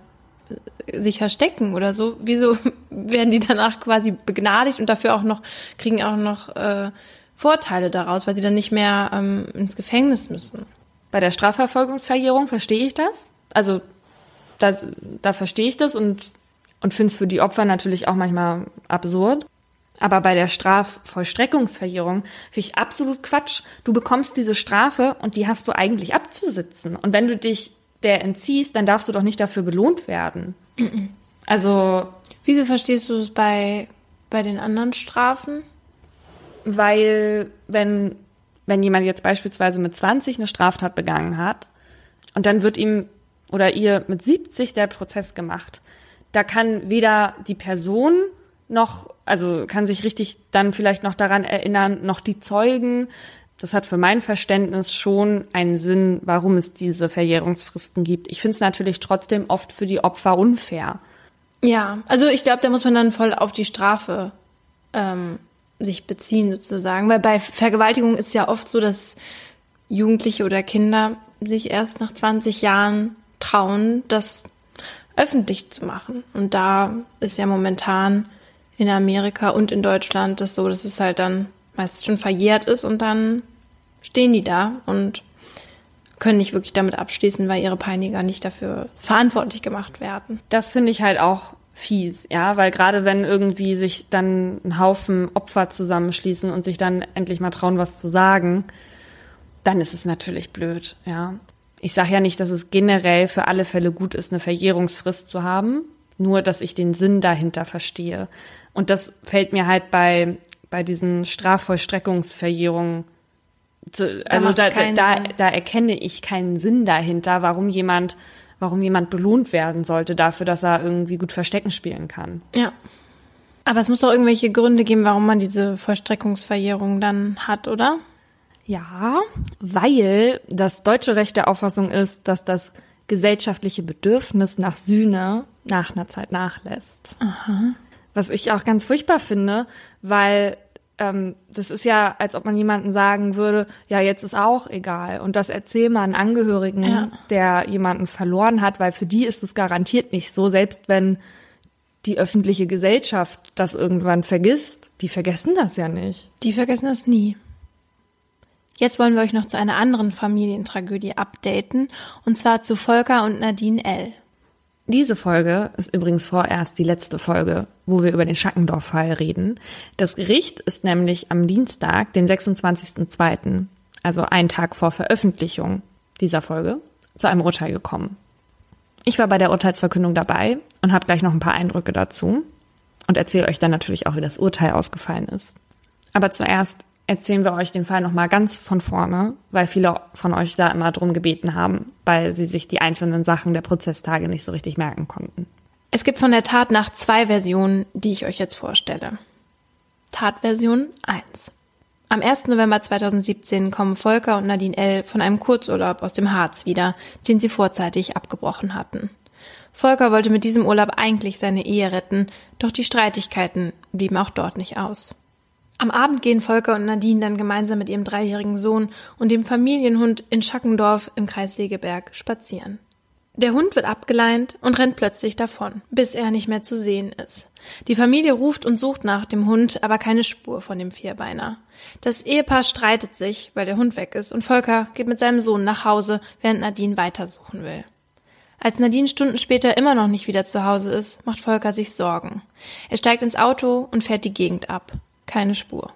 sich verstecken oder so, wieso werden die danach quasi begnadigt und dafür auch noch, kriegen auch noch äh, Vorteile daraus, weil sie dann nicht mehr ähm, ins Gefängnis müssen? Bei der Strafverfolgungsverjährung verstehe ich das. Also das, da verstehe ich das und, und finde es für die Opfer natürlich auch manchmal absurd. Aber bei der Strafvollstreckungsverjährung finde ich absolut Quatsch. Du bekommst diese Strafe und die hast du eigentlich abzusitzen. Und wenn du dich der entziehst, dann darfst du doch nicht dafür belohnt werden. Mhm. Also. Wieso verstehst du es bei, bei den anderen Strafen? Weil, wenn, wenn jemand jetzt beispielsweise mit 20 eine Straftat begangen hat und dann wird ihm oder ihr mit 70 der Prozess gemacht, da kann weder die Person noch, also kann sich richtig dann vielleicht noch daran erinnern, noch die Zeugen, das hat für mein Verständnis schon einen Sinn, warum es diese Verjährungsfristen gibt. Ich finde es natürlich trotzdem oft für die Opfer unfair. Ja, also ich glaube, da muss man dann voll auf die Strafe ähm, sich beziehen sozusagen, weil bei Vergewaltigung ist ja oft so, dass Jugendliche oder Kinder sich erst nach 20 Jahren trauen, das öffentlich zu machen. Und da ist ja momentan in Amerika und in Deutschland das so, dass es halt dann meist schon verjährt ist und dann stehen die da und können nicht wirklich damit abschließen, weil ihre Peiniger nicht dafür verantwortlich gemacht werden. Das finde ich halt auch fies, ja, weil gerade wenn irgendwie sich dann ein Haufen Opfer zusammenschließen und sich dann endlich mal trauen, was zu sagen, dann ist es natürlich blöd, ja. Ich sage ja nicht, dass es generell für alle Fälle gut ist, eine Verjährungsfrist zu haben, nur dass ich den Sinn dahinter verstehe. Und das fällt mir halt bei, bei diesen Strafvollstreckungsverjährungen zu, also da, da, da, da erkenne ich keinen Sinn dahinter, warum jemand, warum jemand belohnt werden sollte dafür, dass er irgendwie gut Verstecken spielen kann. Ja. Aber es muss doch irgendwelche Gründe geben, warum man diese Vollstreckungsverjährung dann hat, oder? Ja, weil das deutsche Recht der Auffassung ist, dass das gesellschaftliche Bedürfnis nach Sühne nach einer Zeit nachlässt. Aha. Was ich auch ganz furchtbar finde, weil ähm, das ist ja, als ob man jemanden sagen würde, ja, jetzt ist auch egal. Und das erzähl mal einen Angehörigen, ja. der jemanden verloren hat, weil für die ist es garantiert nicht so, selbst wenn die öffentliche Gesellschaft das irgendwann vergisst. Die vergessen das ja nicht. Die vergessen das nie. Jetzt wollen wir euch noch zu einer anderen Familientragödie updaten, und zwar zu Volker und Nadine L. Diese Folge ist übrigens vorerst die letzte Folge, wo wir über den Schackendorf-Fall reden. Das Gericht ist nämlich am Dienstag, den 26.02., also einen Tag vor Veröffentlichung dieser Folge, zu einem Urteil gekommen. Ich war bei der Urteilsverkündung dabei und habe gleich noch ein paar Eindrücke dazu und erzähle euch dann natürlich auch, wie das Urteil ausgefallen ist. Aber zuerst erzählen wir euch den Fall nochmal ganz von vorne, weil viele von euch da immer drum gebeten haben, weil sie sich die einzelnen Sachen der Prozesstage nicht so richtig merken konnten. Es gibt von der Tat nach zwei Versionen, die ich euch jetzt vorstelle. Tatversion 1. Am 1. November 2017 kommen Volker und Nadine L. von einem Kurzurlaub aus dem Harz wieder, den sie vorzeitig abgebrochen hatten. Volker wollte mit diesem Urlaub eigentlich seine Ehe retten, doch die Streitigkeiten blieben auch dort nicht aus. Am Abend gehen Volker und Nadine dann gemeinsam mit ihrem dreijährigen Sohn und dem Familienhund in Schackendorf im Kreis Segeberg spazieren. Der Hund wird abgeleint und rennt plötzlich davon, bis er nicht mehr zu sehen ist. Die Familie ruft und sucht nach dem Hund, aber keine Spur von dem Vierbeiner. Das Ehepaar streitet sich, weil der Hund weg ist, und Volker geht mit seinem Sohn nach Hause, während Nadine weitersuchen will. Als Nadine Stunden später immer noch nicht wieder zu Hause ist, macht Volker sich Sorgen. Er steigt ins Auto und fährt die Gegend ab. Keine Spur.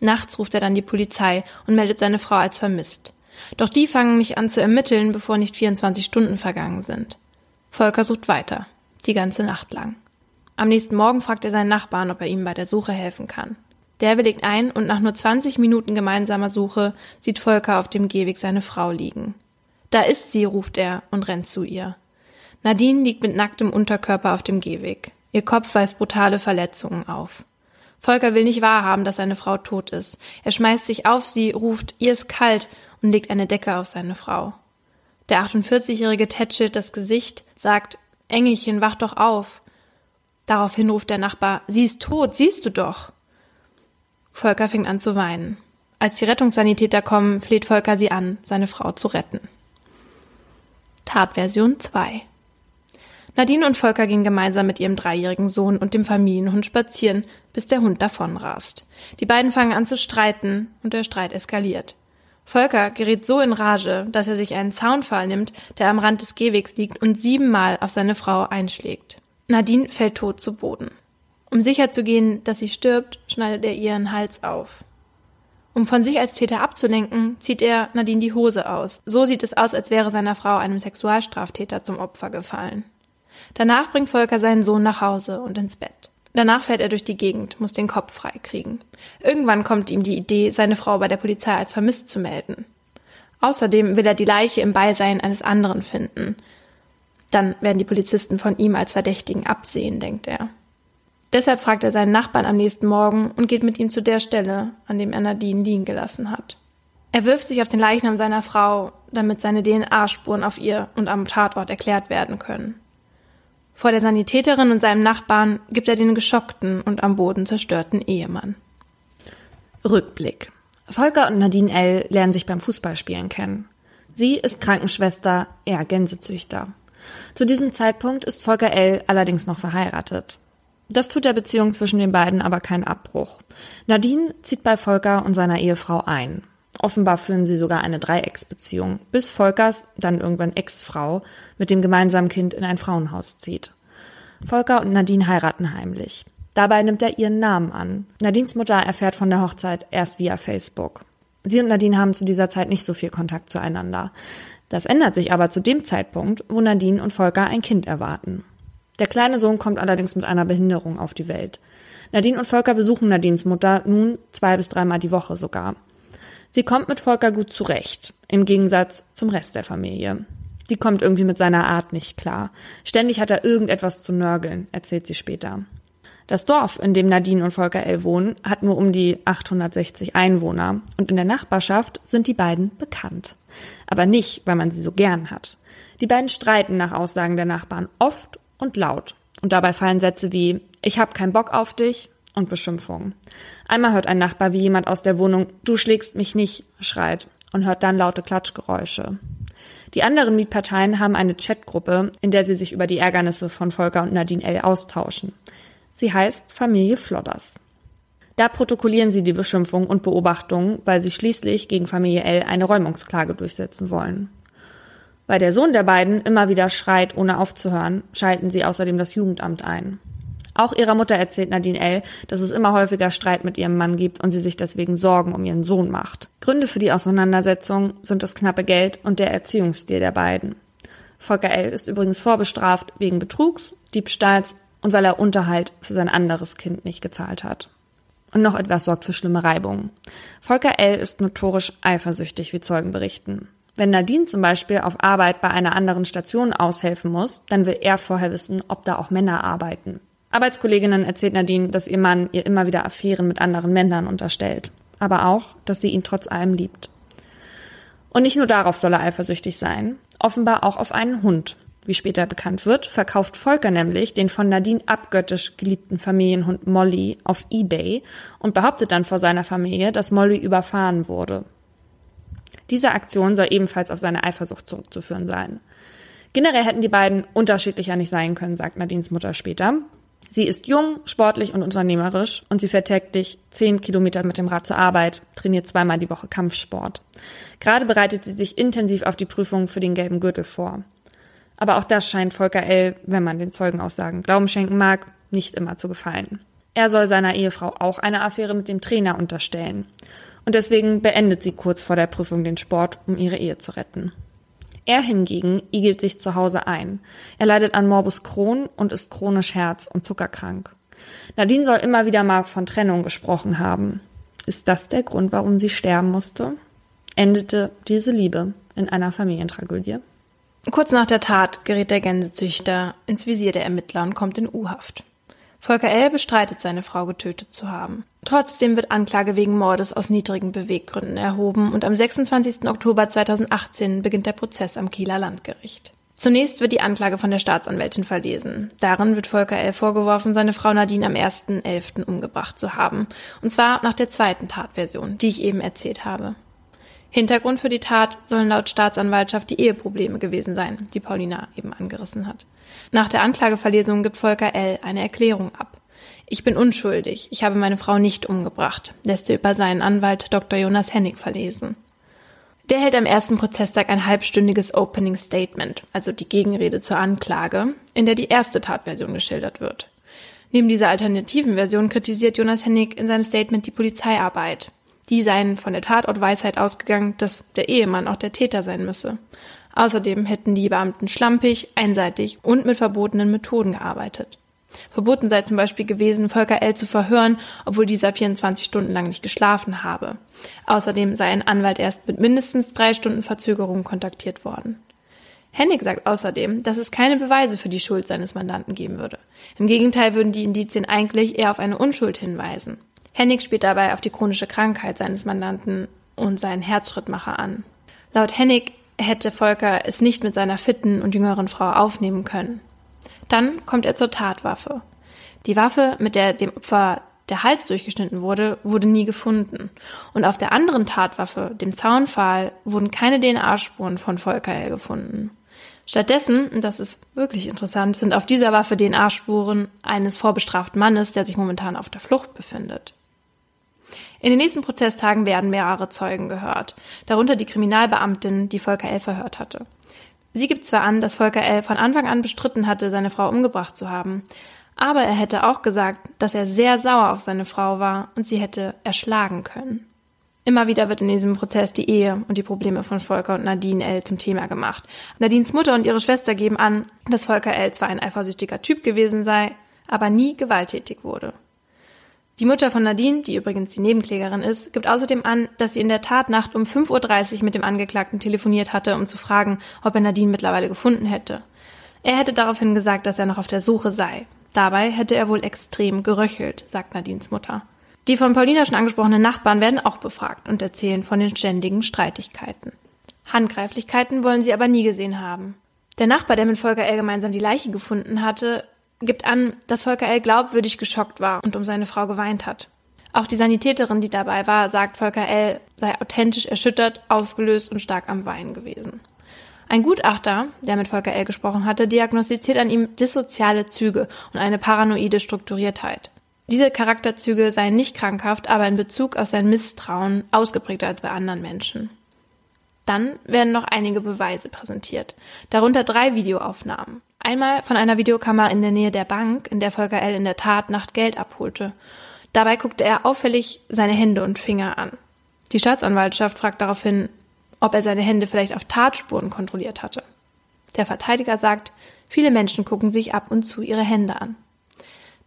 Nachts ruft er dann die Polizei und meldet seine Frau als vermisst. Doch die fangen nicht an zu ermitteln, bevor nicht 24 Stunden vergangen sind. Volker sucht weiter. Die ganze Nacht lang. Am nächsten Morgen fragt er seinen Nachbarn, ob er ihm bei der Suche helfen kann. Der willigt ein und nach nur 20 Minuten gemeinsamer Suche sieht Volker auf dem Gehweg seine Frau liegen. Da ist sie, ruft er und rennt zu ihr. Nadine liegt mit nacktem Unterkörper auf dem Gehweg. Ihr Kopf weist brutale Verletzungen auf. Volker will nicht wahrhaben, dass seine Frau tot ist. Er schmeißt sich auf sie, ruft, ihr ist kalt und legt eine Decke auf seine Frau. Der 48-jährige tätschelt das Gesicht, sagt, Engelchen, wach doch auf. Daraufhin ruft der Nachbar, sie ist tot, siehst du doch. Volker fängt an zu weinen. Als die Rettungssanitäter kommen, fleht Volker sie an, seine Frau zu retten. Tatversion 2 Nadine und Volker gehen gemeinsam mit ihrem dreijährigen Sohn und dem Familienhund spazieren, bis der Hund davonrast. Die beiden fangen an zu streiten und der Streit eskaliert. Volker gerät so in Rage, dass er sich einen Zaunpfahl nimmt, der am Rand des Gehwegs liegt und siebenmal auf seine Frau einschlägt. Nadine fällt tot zu Boden. Um sicherzugehen, dass sie stirbt, schneidet er ihren Hals auf. Um von sich als Täter abzulenken, zieht er Nadine die Hose aus. So sieht es aus, als wäre seiner Frau einem Sexualstraftäter zum Opfer gefallen. Danach bringt Volker seinen Sohn nach Hause und ins Bett. Danach fährt er durch die Gegend, muss den Kopf freikriegen. Irgendwann kommt ihm die Idee, seine Frau bei der Polizei als vermisst zu melden. Außerdem will er die Leiche im Beisein eines anderen finden. Dann werden die Polizisten von ihm als Verdächtigen absehen, denkt er. Deshalb fragt er seinen Nachbarn am nächsten Morgen und geht mit ihm zu der Stelle, an dem er Nadine liegen gelassen hat. Er wirft sich auf den Leichnam seiner Frau, damit seine DNA-Spuren auf ihr und am Tatort erklärt werden können. Vor der Sanitäterin und seinem Nachbarn gibt er den geschockten und am Boden zerstörten Ehemann. Rückblick. Volker und Nadine L. lernen sich beim Fußballspielen kennen. Sie ist Krankenschwester, er Gänsezüchter. Zu diesem Zeitpunkt ist Volker L. allerdings noch verheiratet. Das tut der Beziehung zwischen den beiden aber keinen Abbruch. Nadine zieht bei Volker und seiner Ehefrau ein. Offenbar führen sie sogar eine Dreiecksbeziehung, bis Volkers, dann irgendwann Ex-Frau, mit dem gemeinsamen Kind in ein Frauenhaus zieht. Volker und Nadine heiraten heimlich. Dabei nimmt er ihren Namen an. Nadines Mutter erfährt von der Hochzeit erst via Facebook. Sie und Nadine haben zu dieser Zeit nicht so viel Kontakt zueinander. Das ändert sich aber zu dem Zeitpunkt, wo Nadine und Volker ein Kind erwarten. Der kleine Sohn kommt allerdings mit einer Behinderung auf die Welt. Nadine und Volker besuchen Nadines Mutter nun zwei bis dreimal die Woche sogar. Sie kommt mit Volker gut zurecht, im Gegensatz zum Rest der Familie. Die kommt irgendwie mit seiner Art nicht klar. Ständig hat er irgendetwas zu nörgeln, erzählt sie später. Das Dorf, in dem Nadine und Volker L. wohnen, hat nur um die 860 Einwohner und in der Nachbarschaft sind die beiden bekannt. Aber nicht, weil man sie so gern hat. Die beiden streiten nach Aussagen der Nachbarn oft und laut. Und dabei fallen Sätze wie Ich hab keinen Bock auf dich und Beschimpfungen. Einmal hört ein Nachbar, wie jemand aus der Wohnung Du schlägst mich nicht schreit und hört dann laute Klatschgeräusche. Die anderen Mietparteien haben eine Chatgruppe, in der sie sich über die Ärgernisse von Volker und Nadine L. austauschen. Sie heißt Familie Flodders. Da protokollieren sie die Beschimpfungen und Beobachtungen, weil sie schließlich gegen Familie L eine Räumungsklage durchsetzen wollen. Weil der Sohn der beiden immer wieder schreit, ohne aufzuhören, schalten sie außerdem das Jugendamt ein. Auch ihrer Mutter erzählt Nadine L., dass es immer häufiger Streit mit ihrem Mann gibt und sie sich deswegen Sorgen um ihren Sohn macht. Gründe für die Auseinandersetzung sind das knappe Geld und der Erziehungsstil der beiden. Volker L. ist übrigens vorbestraft wegen Betrugs, Diebstahls und weil er Unterhalt für sein anderes Kind nicht gezahlt hat. Und noch etwas sorgt für schlimme Reibungen. Volker L. ist notorisch eifersüchtig, wie Zeugen berichten. Wenn Nadine zum Beispiel auf Arbeit bei einer anderen Station aushelfen muss, dann will er vorher wissen, ob da auch Männer arbeiten. Arbeitskolleginnen erzählt Nadine, dass ihr Mann ihr immer wieder Affären mit anderen Männern unterstellt. Aber auch, dass sie ihn trotz allem liebt. Und nicht nur darauf soll er eifersüchtig sein, offenbar auch auf einen Hund, wie später bekannt wird, verkauft Volker nämlich den von Nadine abgöttisch geliebten Familienhund Molly auf eBay und behauptet dann vor seiner Familie, dass Molly überfahren wurde. Diese Aktion soll ebenfalls auf seine Eifersucht zurückzuführen sein. Generell hätten die beiden unterschiedlicher nicht sein können, sagt Nadines Mutter später. Sie ist jung, sportlich und unternehmerisch und sie fährt täglich zehn Kilometer mit dem Rad zur Arbeit, trainiert zweimal die Woche Kampfsport. Gerade bereitet sie sich intensiv auf die Prüfung für den gelben Gürtel vor. Aber auch das scheint Volker L., wenn man den Zeugenaussagen Glauben schenken mag, nicht immer zu gefallen. Er soll seiner Ehefrau auch eine Affäre mit dem Trainer unterstellen. Und deswegen beendet sie kurz vor der Prüfung den Sport, um ihre Ehe zu retten. Er hingegen igelt sich zu Hause ein. Er leidet an Morbus Crohn und ist chronisch herz- und zuckerkrank. Nadine soll immer wieder mal von Trennung gesprochen haben. Ist das der Grund, warum sie sterben musste? Endete diese Liebe in einer Familientragödie? Kurz nach der Tat gerät der Gänsezüchter ins Visier der Ermittler und kommt in U-Haft. Volker L. bestreitet, seine Frau getötet zu haben. Trotzdem wird Anklage wegen Mordes aus niedrigen Beweggründen erhoben und am 26. Oktober 2018 beginnt der Prozess am Kieler Landgericht. Zunächst wird die Anklage von der Staatsanwältin verlesen. Darin wird Volker L. vorgeworfen, seine Frau Nadine am 1.11. umgebracht zu haben. Und zwar nach der zweiten Tatversion, die ich eben erzählt habe. Hintergrund für die Tat sollen laut Staatsanwaltschaft die Eheprobleme gewesen sein, die Paulina eben angerissen hat. Nach der Anklageverlesung gibt Volker L. eine Erklärung ab. Ich bin unschuldig, ich habe meine Frau nicht umgebracht, lässt er über seinen Anwalt Dr. Jonas Hennig verlesen. Der hält am ersten Prozesstag ein halbstündiges Opening Statement, also die Gegenrede zur Anklage, in der die erste Tatversion geschildert wird. Neben dieser alternativen Version kritisiert Jonas Hennig in seinem Statement die Polizeiarbeit, die seien von der Tatortweisheit ausgegangen, dass der Ehemann auch der Täter sein müsse. Außerdem hätten die Beamten schlampig, einseitig und mit verbotenen Methoden gearbeitet. Verboten sei zum Beispiel gewesen, Volker L. zu verhören, obwohl dieser 24 Stunden lang nicht geschlafen habe. Außerdem sei ein Anwalt erst mit mindestens drei Stunden Verzögerung kontaktiert worden. Hennig sagt außerdem, dass es keine Beweise für die Schuld seines Mandanten geben würde. Im Gegenteil würden die Indizien eigentlich eher auf eine Unschuld hinweisen. Hennig spielt dabei auf die chronische Krankheit seines Mandanten und seinen Herzschrittmacher an. Laut Hennig hätte Volker es nicht mit seiner fitten und jüngeren Frau aufnehmen können. Dann kommt er zur Tatwaffe. Die Waffe, mit der dem Opfer der Hals durchgeschnitten wurde, wurde nie gefunden. Und auf der anderen Tatwaffe, dem Zaunpfahl, wurden keine DNA-Spuren von Volker her gefunden. Stattdessen, und das ist wirklich interessant, sind auf dieser Waffe DNA-Spuren eines vorbestraften Mannes, der sich momentan auf der Flucht befindet. In den nächsten Prozesstagen werden mehrere Zeugen gehört, darunter die Kriminalbeamtin, die Volker L. verhört hatte. Sie gibt zwar an, dass Volker L. von Anfang an bestritten hatte, seine Frau umgebracht zu haben, aber er hätte auch gesagt, dass er sehr sauer auf seine Frau war und sie hätte erschlagen können. Immer wieder wird in diesem Prozess die Ehe und die Probleme von Volker und Nadine L. zum Thema gemacht. Nadines Mutter und ihre Schwester geben an, dass Volker L. zwar ein eifersüchtiger Typ gewesen sei, aber nie gewalttätig wurde. Die Mutter von Nadine, die übrigens die Nebenklägerin ist, gibt außerdem an, dass sie in der Tatnacht um 5.30 Uhr mit dem Angeklagten telefoniert hatte, um zu fragen, ob er Nadine mittlerweile gefunden hätte. Er hätte daraufhin gesagt, dass er noch auf der Suche sei. Dabei hätte er wohl extrem geröchelt, sagt Nadines Mutter. Die von Paulina schon angesprochenen Nachbarn werden auch befragt und erzählen von den ständigen Streitigkeiten. Handgreiflichkeiten wollen sie aber nie gesehen haben. Der Nachbar, der mit Volker L. gemeinsam die Leiche gefunden hatte, gibt an, dass Volker L. glaubwürdig geschockt war und um seine Frau geweint hat. Auch die Sanitäterin, die dabei war, sagt, Volker L. sei authentisch erschüttert, aufgelöst und stark am Weinen gewesen. Ein Gutachter, der mit Volker L. gesprochen hatte, diagnostiziert an ihm dissoziale Züge und eine paranoide Strukturiertheit. Diese Charakterzüge seien nicht krankhaft, aber in Bezug auf sein Misstrauen ausgeprägter als bei anderen Menschen. Dann werden noch einige Beweise präsentiert, darunter drei Videoaufnahmen. Einmal von einer Videokamera in der Nähe der Bank, in der Volker L. in der Tat Nacht Geld abholte. Dabei guckte er auffällig seine Hände und Finger an. Die Staatsanwaltschaft fragt daraufhin, ob er seine Hände vielleicht auf Tatspuren kontrolliert hatte. Der Verteidiger sagt, viele Menschen gucken sich ab und zu ihre Hände an.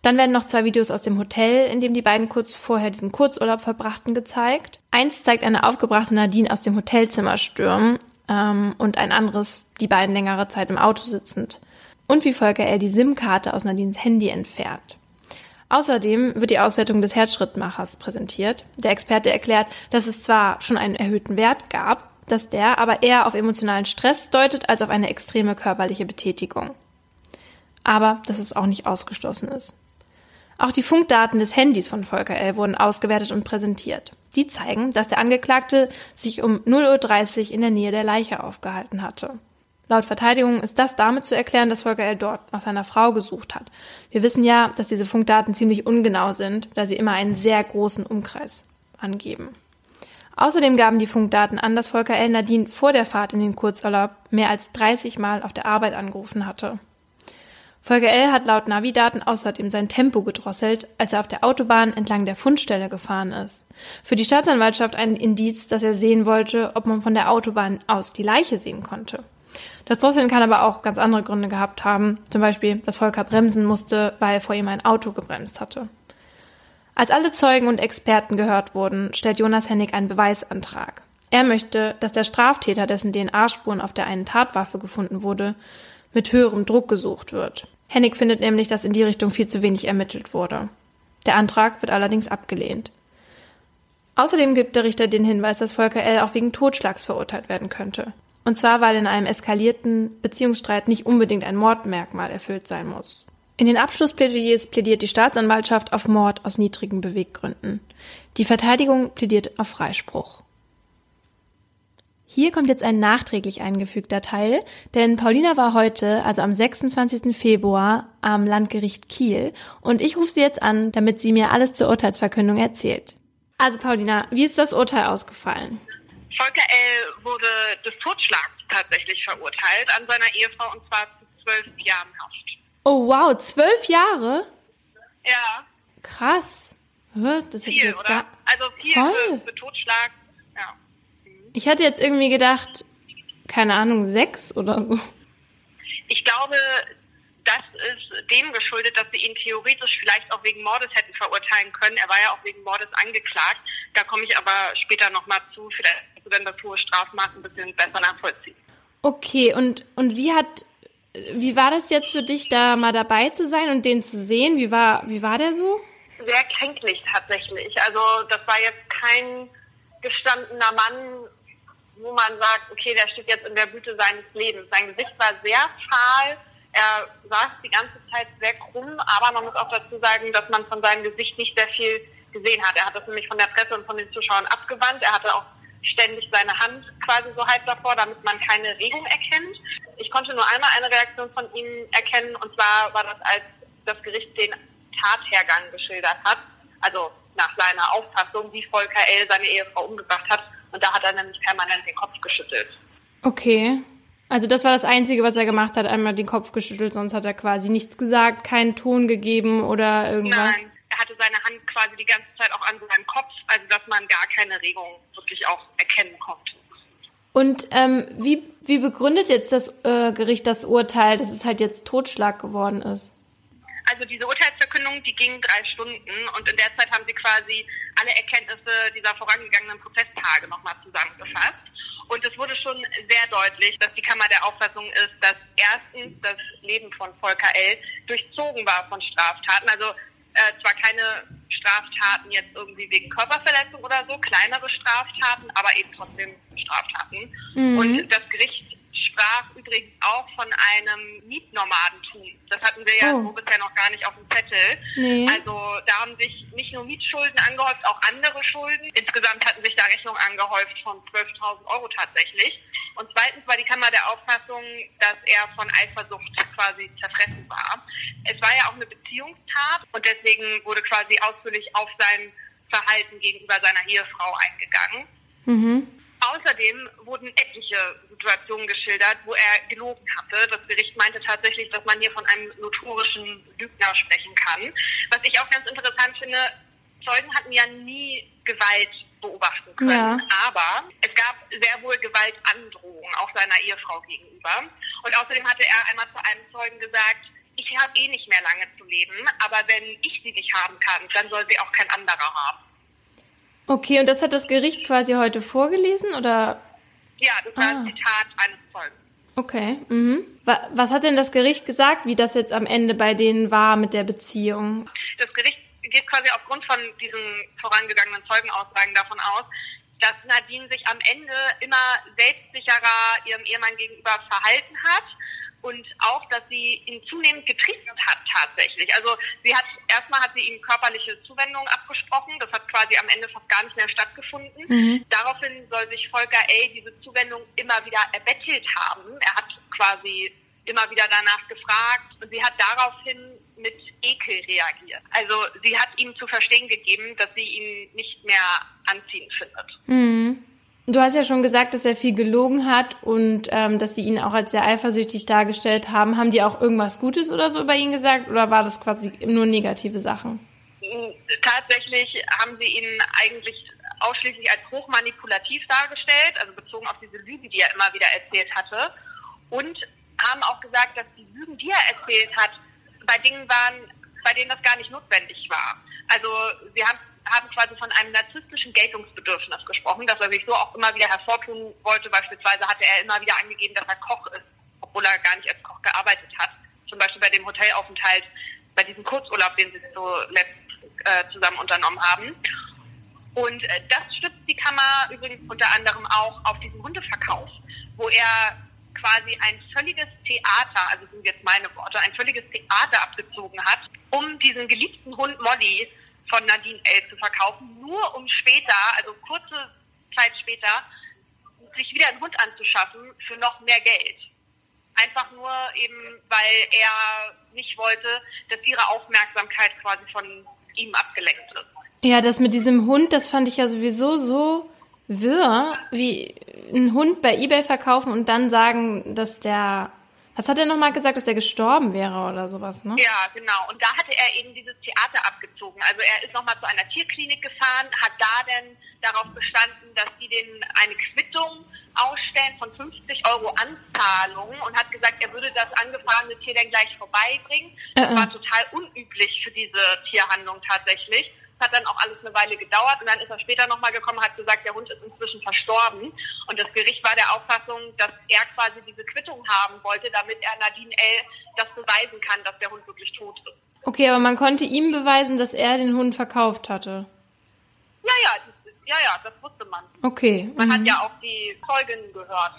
Dann werden noch zwei Videos aus dem Hotel, in dem die beiden kurz vorher diesen Kurzurlaub verbrachten, gezeigt. Eins zeigt eine aufgebrachte Nadine aus dem Hotelzimmer stürmen ähm, und ein anderes die beiden längere Zeit im Auto sitzend und wie Volker L. die SIM-Karte aus Nadines Handy entfernt. Außerdem wird die Auswertung des Herzschrittmachers präsentiert. Der Experte erklärt, dass es zwar schon einen erhöhten Wert gab, dass der aber eher auf emotionalen Stress deutet als auf eine extreme körperliche Betätigung. Aber dass es auch nicht ausgeschlossen ist. Auch die Funkdaten des Handys von Volker L. wurden ausgewertet und präsentiert. Die zeigen, dass der Angeklagte sich um 0.30 Uhr in der Nähe der Leiche aufgehalten hatte. Laut Verteidigung ist das damit zu erklären, dass Volker L. dort nach seiner Frau gesucht hat. Wir wissen ja, dass diese Funkdaten ziemlich ungenau sind, da sie immer einen sehr großen Umkreis angeben. Außerdem gaben die Funkdaten an, dass Volker L. Nadine vor der Fahrt in den Kurzurlaub mehr als 30 Mal auf der Arbeit angerufen hatte. Volker L. hat laut Navidaten außerdem sein Tempo gedrosselt, als er auf der Autobahn entlang der Fundstelle gefahren ist. Für die Staatsanwaltschaft ein Indiz, dass er sehen wollte, ob man von der Autobahn aus die Leiche sehen konnte. Das Drosseln kann aber auch ganz andere Gründe gehabt haben. Zum Beispiel, dass Volker bremsen musste, weil vor ihm ein Auto gebremst hatte. Als alle Zeugen und Experten gehört wurden, stellt Jonas Hennig einen Beweisantrag. Er möchte, dass der Straftäter, dessen DNA-Spuren auf der einen Tatwaffe gefunden wurde, mit höherem Druck gesucht wird. Hennig findet nämlich, dass in die Richtung viel zu wenig ermittelt wurde. Der Antrag wird allerdings abgelehnt. Außerdem gibt der Richter den Hinweis, dass Volker L. auch wegen Totschlags verurteilt werden könnte. Und zwar, weil in einem eskalierten Beziehungsstreit nicht unbedingt ein Mordmerkmal erfüllt sein muss. In den Abschlussplädoyers plädiert die Staatsanwaltschaft auf Mord aus niedrigen Beweggründen. Die Verteidigung plädiert auf Freispruch. Hier kommt jetzt ein nachträglich eingefügter Teil, denn Paulina war heute, also am 26. Februar, am Landgericht Kiel und ich rufe sie jetzt an, damit sie mir alles zur Urteilsverkündung erzählt. Also Paulina, wie ist das Urteil ausgefallen? Volker L. wurde des Totschlags tatsächlich verurteilt an seiner Ehefrau und zwar zu zwölf Jahren Haft. Oh wow, zwölf Jahre? Ja. Krass. Das viel, jetzt oder? Also viel für, für, Totschlag. Ja. Ich hatte jetzt irgendwie gedacht, keine Ahnung, sechs oder so. Ich glaube, das ist dem geschuldet, dass sie ihn theoretisch vielleicht auch wegen Mordes hätten verurteilen können. Er war ja auch wegen Mordes angeklagt. Da komme ich aber später nochmal zu. Vielleicht du dann das hohe Strafmaß ein bisschen besser nachvollziehen. Okay, und, und wie hat, wie war das jetzt für dich, da mal dabei zu sein und den zu sehen? Wie war, wie war der so? Sehr kränklich tatsächlich. Also das war jetzt kein gestandener Mann, wo man sagt, okay, der steht jetzt in der Blüte seines Lebens. Sein Gesicht war sehr fahl, er saß die ganze Zeit sehr krumm, aber man muss auch dazu sagen, dass man von seinem Gesicht nicht sehr viel gesehen hat. Er hat das nämlich von der Presse und von den Zuschauern abgewandt. Er hatte auch ständig seine Hand quasi so halb davor, damit man keine Regung erkennt. Ich konnte nur einmal eine Reaktion von ihm erkennen und zwar war das, als das Gericht den Tathergang geschildert hat. Also nach seiner Auffassung, wie Volker L. seine Ehefrau umgebracht hat. Und da hat er nämlich permanent den Kopf geschüttelt. Okay. Also das war das Einzige, was er gemacht hat, einmal den Kopf geschüttelt, sonst hat er quasi nichts gesagt, keinen Ton gegeben oder irgendwas. Nein, er hatte seine Hand quasi die ganze Zeit auch an seinem Kopf, also dass man gar keine Regung wirklich auch erkennen konnte. Und ähm, wie, wie begründet jetzt das äh, Gericht das Urteil, dass es halt jetzt Totschlag geworden ist? Also diese Urteilsverkündung, die ging drei Stunden und in der Zeit haben sie quasi alle Erkenntnisse dieser vorangegangenen Prozesstage nochmal zusammengefasst. Und es wurde schon sehr deutlich, dass die Kammer der Auffassung ist, dass erstens das Leben von Volker L. durchzogen war von Straftaten. Also äh, zwar keine Straftaten jetzt irgendwie wegen Körperverletzung oder so, kleinere Straftaten, aber eben trotzdem Straftaten. Mhm. Und das Gericht sprach übrigens auch von einem Mietnomadentum. Das hatten wir ja oh. so bisher noch gar nicht auf dem Zettel. Nee. Also da haben sich nicht nur Mietschulden angehäuft, auch andere Schulden. Insgesamt hatten sich da Rechnungen angehäuft von 12.000 Euro tatsächlich. Und zweitens war die Kammer der Auffassung, dass er von Eifersucht quasi zerfressen war. Es war ja auch eine Beziehungstat und deswegen wurde quasi ausführlich auf sein Verhalten gegenüber seiner Ehefrau eingegangen. Mhm. Außerdem wurden etliche Situationen geschildert, wo er gelogen hatte. Das Gericht meinte tatsächlich, dass man hier von einem notorischen Lügner sprechen kann. Was ich auch ganz interessant finde, Zeugen hatten ja nie Gewalt beobachten können. Ja. Aber es gab sehr wohl Gewaltandrohungen auch seiner Ehefrau gegenüber. Und außerdem hatte er einmal zu einem Zeugen gesagt, ich habe eh nicht mehr lange zu leben, aber wenn ich sie nicht haben kann, dann soll sie auch kein anderer haben. Okay, und das hat das Gericht quasi heute vorgelesen, oder? Ja, das war ah. ein Zitat eines Zeugen. Okay. Mhm. Was hat denn das Gericht gesagt, wie das jetzt am Ende bei denen war mit der Beziehung? Das Gericht geht quasi aufgrund von diesen vorangegangenen Zeugenaussagen davon aus, dass Nadine sich am Ende immer selbstsicherer ihrem Ehemann gegenüber verhalten hat und auch, dass sie ihn zunehmend getrieben hat tatsächlich. Also sie hat erstmal hat sie ihm körperliche Zuwendung abgesprochen, das hat quasi am Ende fast gar nicht mehr stattgefunden. Mhm. Daraufhin soll sich Volker A. diese Zuwendung immer wieder erbettelt haben. Er hat quasi immer wieder danach gefragt und sie hat daraufhin mit Ekel reagiert. Also sie hat ihm zu verstehen gegeben, dass sie ihn nicht mehr anziehend findet. Mhm. Du hast ja schon gesagt, dass er viel gelogen hat und ähm, dass sie ihn auch als sehr eifersüchtig dargestellt haben. Haben die auch irgendwas Gutes oder so über ihn gesagt oder war das quasi nur negative Sachen? Tatsächlich haben sie ihn eigentlich ausschließlich als hochmanipulativ dargestellt, also bezogen auf diese Lüge, die er immer wieder erzählt hatte. Und haben auch gesagt, dass die Lügen, die er erzählt hat, bei Dingen waren, bei denen das gar nicht notwendig war. Also sie haben haben quasi von einem narzisstischen Geltungsbedürfnis gesprochen, dass er sich so auch immer wieder hervortun wollte. Beispielsweise hatte er immer wieder angegeben, dass er Koch ist, obwohl er gar nicht als Koch gearbeitet hat. Zum Beispiel bei dem Hotelaufenthalt, bei diesem Kurzurlaub, den sie so letzt äh, zusammen unternommen haben. Und äh, das stützt die Kammer übrigens unter anderem auch auf diesen Hundeverkauf, wo er quasi ein völliges Theater, also sind jetzt meine Worte, ein völliges Theater abgezogen hat, um diesen geliebten Hund Molly von Nadine L. zu verkaufen, nur um später, also kurze Zeit später, sich wieder einen Hund anzuschaffen für noch mehr Geld. Einfach nur eben, weil er nicht wollte, dass ihre Aufmerksamkeit quasi von ihm abgelenkt ist. Ja, das mit diesem Hund, das fand ich ja sowieso so wirr, wie einen Hund bei eBay verkaufen und dann sagen, dass der was hat er nochmal gesagt, dass er gestorben wäre oder sowas, ne? Ja, genau. Und da hatte er eben dieses Theater abgezogen. Also er ist nochmal zu einer Tierklinik gefahren, hat da denn darauf bestanden, dass die den eine Quittung ausstellen von 50 Euro Anzahlung und hat gesagt, er würde das angefahrene Tier dann gleich vorbeibringen. Das uh -uh. war total unüblich für diese Tierhandlung tatsächlich hat dann auch alles eine Weile gedauert und dann ist er später nochmal gekommen, hat gesagt, der Hund ist inzwischen verstorben. Und das Gericht war der Auffassung, dass er quasi diese Quittung haben wollte, damit er Nadine L. das beweisen kann, dass der Hund wirklich tot ist. Okay, aber man konnte ihm beweisen, dass er den Hund verkauft hatte. Ja, ja, das, ja, ja, das wusste man. Okay. Man mhm. hat ja auch die Zeugin gehört,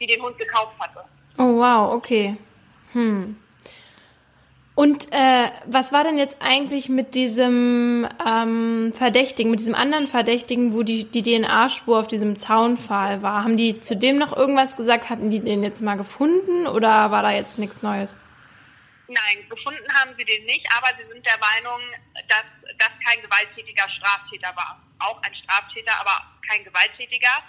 die den Hund gekauft hatte. Oh wow, okay. Hm. Und äh, was war denn jetzt eigentlich mit diesem ähm, Verdächtigen, mit diesem anderen Verdächtigen, wo die, die DNA-Spur auf diesem Zaunpfahl war? Haben die zu dem noch irgendwas gesagt? Hatten die den jetzt mal gefunden oder war da jetzt nichts Neues? Nein, gefunden haben sie den nicht, aber sie sind der Meinung, dass das kein gewalttätiger Straftäter war. Auch ein Straftäter, aber kein gewalttätiger.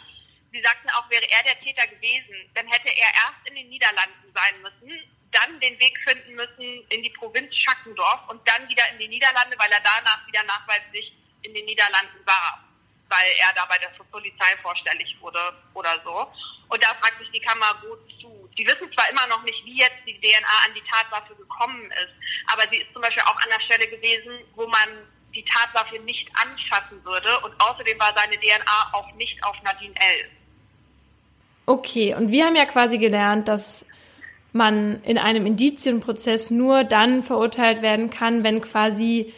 Sie sagten auch, wäre er der Täter gewesen, dann hätte er erst in den Niederlanden sein müssen, dann den Weg finden müssen in die Provinz Schackendorf und dann wieder in die Niederlande, weil er danach wieder nachweislich in den Niederlanden war, weil er da bei der Polizei vorstellig wurde oder so. Und da fragt sich die Kammer, wozu? Die wissen zwar immer noch nicht, wie jetzt die DNA an die Tatwaffe gekommen ist, aber sie ist zum Beispiel auch an der Stelle gewesen, wo man die Tatwaffe nicht anfassen würde und außerdem war seine DNA auch nicht auf Nadine L. Okay, und wir haben ja quasi gelernt, dass man in einem Indizienprozess nur dann verurteilt werden kann, wenn quasi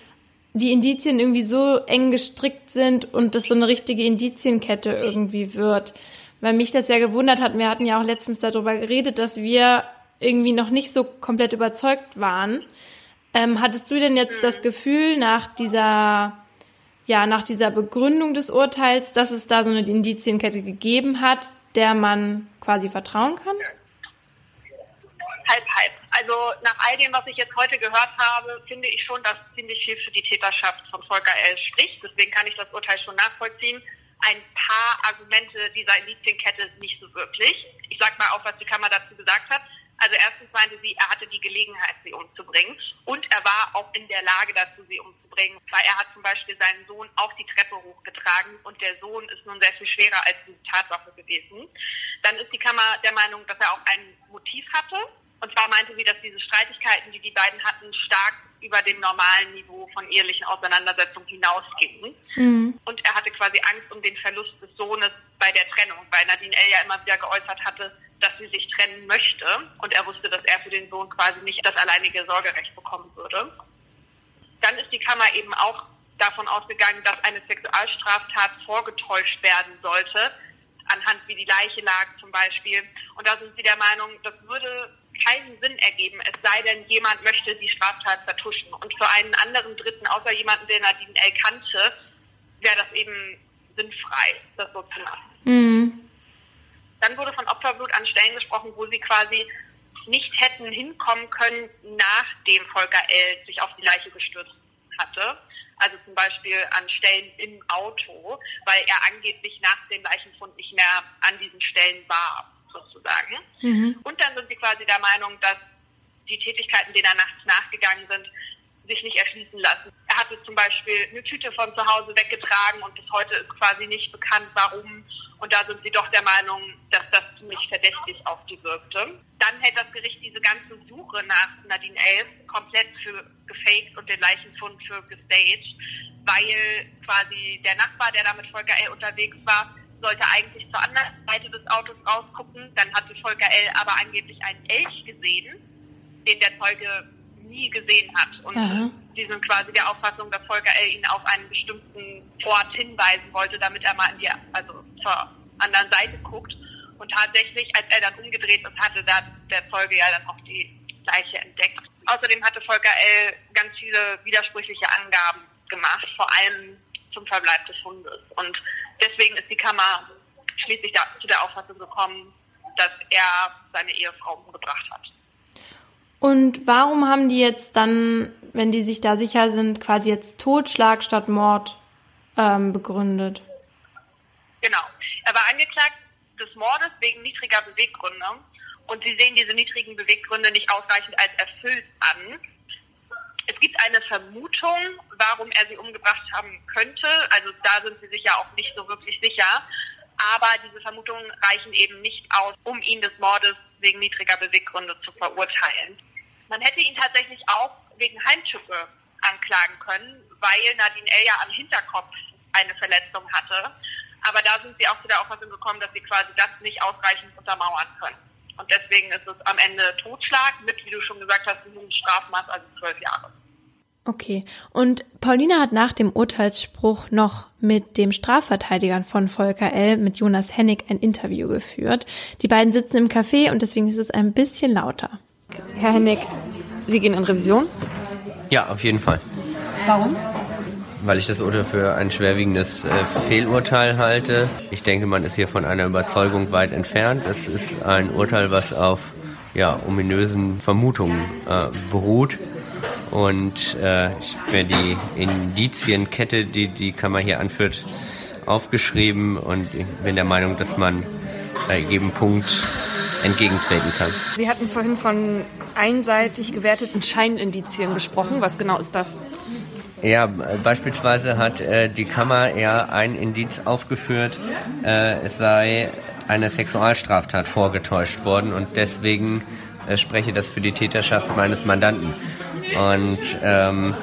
die Indizien irgendwie so eng gestrickt sind und das so eine richtige Indizienkette irgendwie wird. Weil mich das ja gewundert hat, wir hatten ja auch letztens darüber geredet, dass wir irgendwie noch nicht so komplett überzeugt waren. Ähm, hattest du denn jetzt das Gefühl nach dieser, ja, nach dieser Begründung des Urteils, dass es da so eine Indizienkette gegeben hat, der man quasi vertrauen kann? Halb, halb. Also nach all dem, was ich jetzt heute gehört habe, finde ich schon, dass ziemlich viel für die Täterschaft von Volker L. spricht. Deswegen kann ich das Urteil schon nachvollziehen. Ein paar Argumente dieser Indizienkette nicht so wirklich. Ich sage mal auch, was die Kammer dazu gesagt hat. Also erstens meinte sie, er hatte die Gelegenheit, sie umzubringen und er war auch in der Lage dazu, sie umzubringen, weil er hat zum Beispiel seinen Sohn auch die Treppe hochgetragen und der Sohn ist nun sehr viel schwerer als die Tatwaffe gewesen. Dann ist die Kammer der Meinung, dass er auch ein Motiv hatte und zwar meinte sie, dass diese Streitigkeiten, die die beiden hatten, stark über dem normalen Niveau von ehelichen Auseinandersetzungen hinausgingen. Mhm. Und er hatte quasi Angst um den Verlust des Sohnes bei der Trennung, weil Nadine L. ja immer wieder geäußert hatte, dass sie sich trennen möchte. Und er wusste, dass er für den Sohn quasi nicht das alleinige Sorgerecht bekommen würde. Dann ist die Kammer eben auch davon ausgegangen, dass eine Sexualstraftat vorgetäuscht werden sollte, anhand wie die Leiche lag zum Beispiel. Und da sind sie der Meinung, das würde keinen Sinn ergeben, es sei denn, jemand möchte die Straftat vertuschen. Und für einen anderen Dritten, außer jemanden, der Nadine L. kannte, wäre das eben sinnfrei, das so zu machen. Mhm. Dann wurde von Opferblut an Stellen gesprochen, wo sie quasi nicht hätten hinkommen können, nachdem Volker L. sich auf die Leiche gestürzt hatte. Also zum Beispiel an Stellen im Auto, weil er angeblich nach dem Leichenfund nicht mehr an diesen Stellen war sozusagen. Mhm. Und dann sind sie quasi der Meinung, dass die Tätigkeiten, denen er nachts nachgegangen sind, sich nicht erschließen lassen. Er hatte zum Beispiel eine Tüte von zu Hause weggetragen und bis heute ist quasi nicht bekannt, warum. Und da sind sie doch der Meinung, dass das ziemlich verdächtig auf die wirkte. Dann hält das Gericht diese ganze Suche nach Nadine Elf komplett für gefaked und den Leichenfund für gestaged, weil quasi der Nachbar, der da mit Volker L. unterwegs war, sollte eigentlich zur anderen Seite des Autos rausgucken. Dann hatte Volker L. aber angeblich einen Elch gesehen, den der Zeuge nie gesehen hat. Und Aha. die sind quasi der Auffassung, dass Volker L. ihn auf einen bestimmten Ort hinweisen wollte, damit er mal in die, also zur anderen Seite guckt. Und tatsächlich, als er dann umgedreht ist, hatte da der Zeuge ja dann auch die Leiche entdeckt. Außerdem hatte Volker L. ganz viele widersprüchliche Angaben gemacht, vor allem zum Verbleib des Hundes. Und deswegen ist die Kammer schließlich da, zu der Auffassung gekommen, dass er seine Ehefrau umgebracht hat. Und warum haben die jetzt dann, wenn die sich da sicher sind, quasi jetzt Totschlag statt Mord ähm, begründet? Genau. Er war angeklagt des Mordes wegen niedriger Beweggründe. Und sie sehen diese niedrigen Beweggründe nicht ausreichend als erfüllt an. Es gibt eine Vermutung, warum er sie umgebracht haben könnte. Also da sind sie sich ja auch nicht so wirklich sicher. Aber diese Vermutungen reichen eben nicht aus, um ihn des Mordes wegen niedriger Beweggründe zu verurteilen. Man hätte ihn tatsächlich auch wegen Heimtücke anklagen können, weil Nadine L. ja am Hinterkopf eine Verletzung hatte. Aber da sind sie auch zu der Auffassung gekommen, dass sie quasi das nicht ausreichend untermauern können. Und deswegen ist es am Ende Totschlag mit, wie du schon gesagt hast, einem Strafmaß, also zwölf Jahre. Okay. Und Paulina hat nach dem Urteilsspruch noch mit dem Strafverteidiger von Volker L., mit Jonas Hennig, ein Interview geführt. Die beiden sitzen im Café und deswegen ist es ein bisschen lauter. Herr Hennig, Sie gehen in Revision? Ja, auf jeden Fall. Warum? Weil ich das Urteil für ein schwerwiegendes äh, Fehlurteil halte. Ich denke, man ist hier von einer Überzeugung weit entfernt. Es ist ein Urteil, was auf ja, ominösen Vermutungen äh, beruht. Und äh, ich habe mir die Indizienkette, die die Kammer hier anführt, aufgeschrieben und ich bin der Meinung, dass man bei jedem Punkt entgegentreten kann. Sie hatten vorhin von einseitig gewerteten Scheinindizien gesprochen. Was genau ist das? Ja, beispielsweise hat äh, die Kammer eher ein Indiz aufgeführt, äh, es sei eine Sexualstraftat vorgetäuscht worden und deswegen äh, spreche das für die Täterschaft meines Mandanten. Und ähm,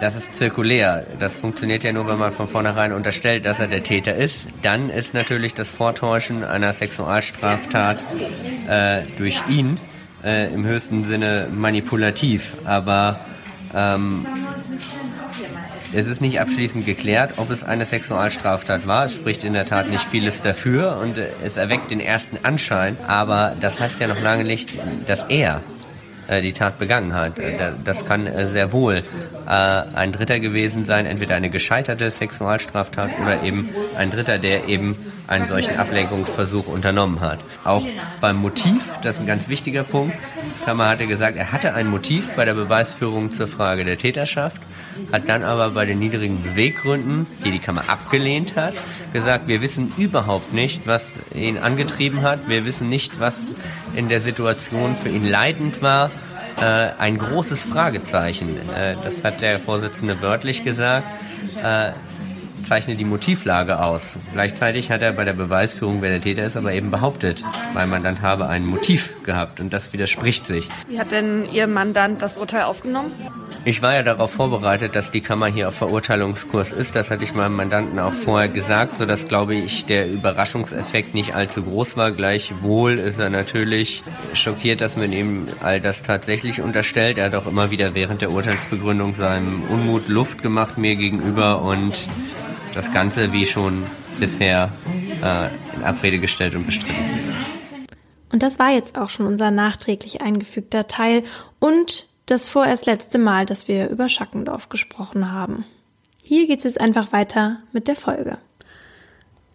das ist zirkulär. Das funktioniert ja nur, wenn man von vornherein unterstellt, dass er der Täter ist. Dann ist natürlich das Vortäuschen einer Sexualstraftat äh, durch ihn äh, im höchsten Sinne manipulativ. Aber ähm, es ist nicht abschließend geklärt, ob es eine Sexualstraftat war. Es spricht in der Tat nicht vieles dafür und es erweckt den ersten Anschein. Aber das heißt ja noch lange nicht, dass er die Tat begangen hat. Äh, das kann äh, sehr wohl ein Dritter gewesen sein, entweder eine gescheiterte Sexualstraftat oder eben ein Dritter, der eben einen solchen Ablenkungsversuch unternommen hat. Auch beim Motiv, das ist ein ganz wichtiger Punkt, Kammer hatte gesagt, er hatte ein Motiv bei der Beweisführung zur Frage der Täterschaft, hat dann aber bei den niedrigen Beweggründen, die die Kammer abgelehnt hat, gesagt, wir wissen überhaupt nicht, was ihn angetrieben hat, wir wissen nicht, was in der Situation für ihn leidend war, äh, ein großes Fragezeichen. Äh, das hat der Vorsitzende wörtlich gesagt. Äh, zeichnet die Motivlage aus. Gleichzeitig hat er bei der Beweisführung, wer der Täter ist, aber eben behauptet, mein Mandant habe ein Motiv gehabt und das widerspricht sich. Wie hat denn Ihr Mandant das Urteil aufgenommen? Ich war ja darauf vorbereitet, dass die Kammer hier auf Verurteilungskurs ist. Das hatte ich meinem Mandanten auch vorher gesagt, sodass, glaube ich, der Überraschungseffekt nicht allzu groß war. Gleichwohl ist er natürlich schockiert, dass man ihm all das tatsächlich unterstellt. Er hat auch immer wieder während der Urteilsbegründung seinem Unmut Luft gemacht mir gegenüber und das Ganze wie schon bisher äh, in Abrede gestellt und bestritten. Und das war jetzt auch schon unser nachträglich eingefügter Teil und das vorerst letzte Mal, dass wir über Schackendorf gesprochen haben. Hier geht es jetzt einfach weiter mit der Folge.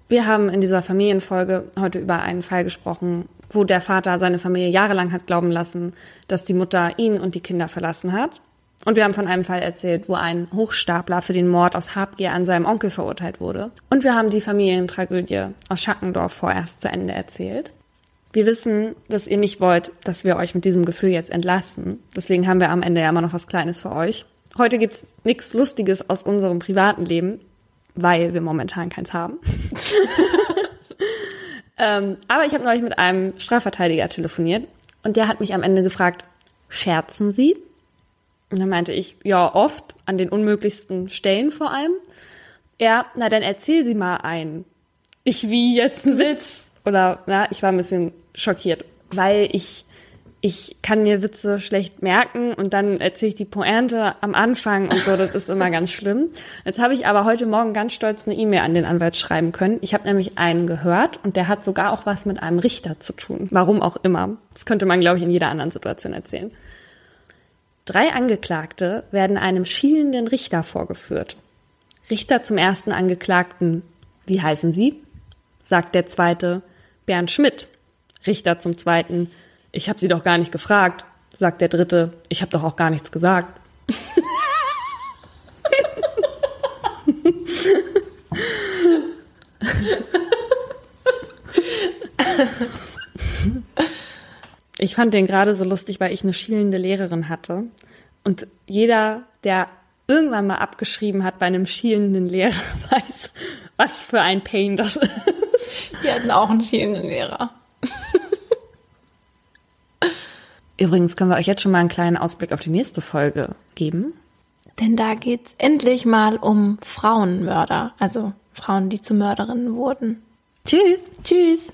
Wir haben in dieser Familienfolge heute über einen Fall gesprochen, wo der Vater seine Familie jahrelang hat glauben lassen, dass die Mutter ihn und die Kinder verlassen hat und wir haben von einem Fall erzählt, wo ein Hochstapler für den Mord aus Habgier an seinem Onkel verurteilt wurde. Und wir haben die Familientragödie aus Schackendorf vorerst zu Ende erzählt. Wir wissen, dass ihr nicht wollt, dass wir euch mit diesem Gefühl jetzt entlasten. Deswegen haben wir am Ende ja immer noch was Kleines für euch. Heute gibt's nichts Lustiges aus unserem privaten Leben, weil wir momentan keins haben. ähm, aber ich habe neulich mit einem Strafverteidiger telefoniert und der hat mich am Ende gefragt, scherzen Sie? Und dann meinte ich, ja, oft, an den unmöglichsten Stellen vor allem. Ja, na dann erzähl sie mal ein. Ich wie jetzt ein Witz. Oder, na, ich war ein bisschen schockiert, weil ich, ich kann mir Witze schlecht merken und dann erzähle ich die Pointe am Anfang und so, das ist immer ganz schlimm. Jetzt habe ich aber heute Morgen ganz stolz eine E-Mail an den Anwalt schreiben können. Ich habe nämlich einen gehört und der hat sogar auch was mit einem Richter zu tun. Warum auch immer. Das könnte man, glaube ich, in jeder anderen Situation erzählen. Drei Angeklagte werden einem schielenden Richter vorgeführt. Richter zum ersten Angeklagten, wie heißen Sie? sagt der zweite, Bernd Schmidt. Richter zum zweiten, ich habe Sie doch gar nicht gefragt, sagt der dritte, ich habe doch auch gar nichts gesagt. Ich fand den gerade so lustig, weil ich eine schielende Lehrerin hatte. Und jeder, der irgendwann mal abgeschrieben hat bei einem schielenden Lehrer, weiß, was für ein Pain das ist. Wir hatten auch einen schielenden Lehrer. Übrigens können wir euch jetzt schon mal einen kleinen Ausblick auf die nächste Folge geben. Denn da geht's endlich mal um Frauenmörder, also Frauen, die zu Mörderinnen wurden. Tschüss. Tschüss.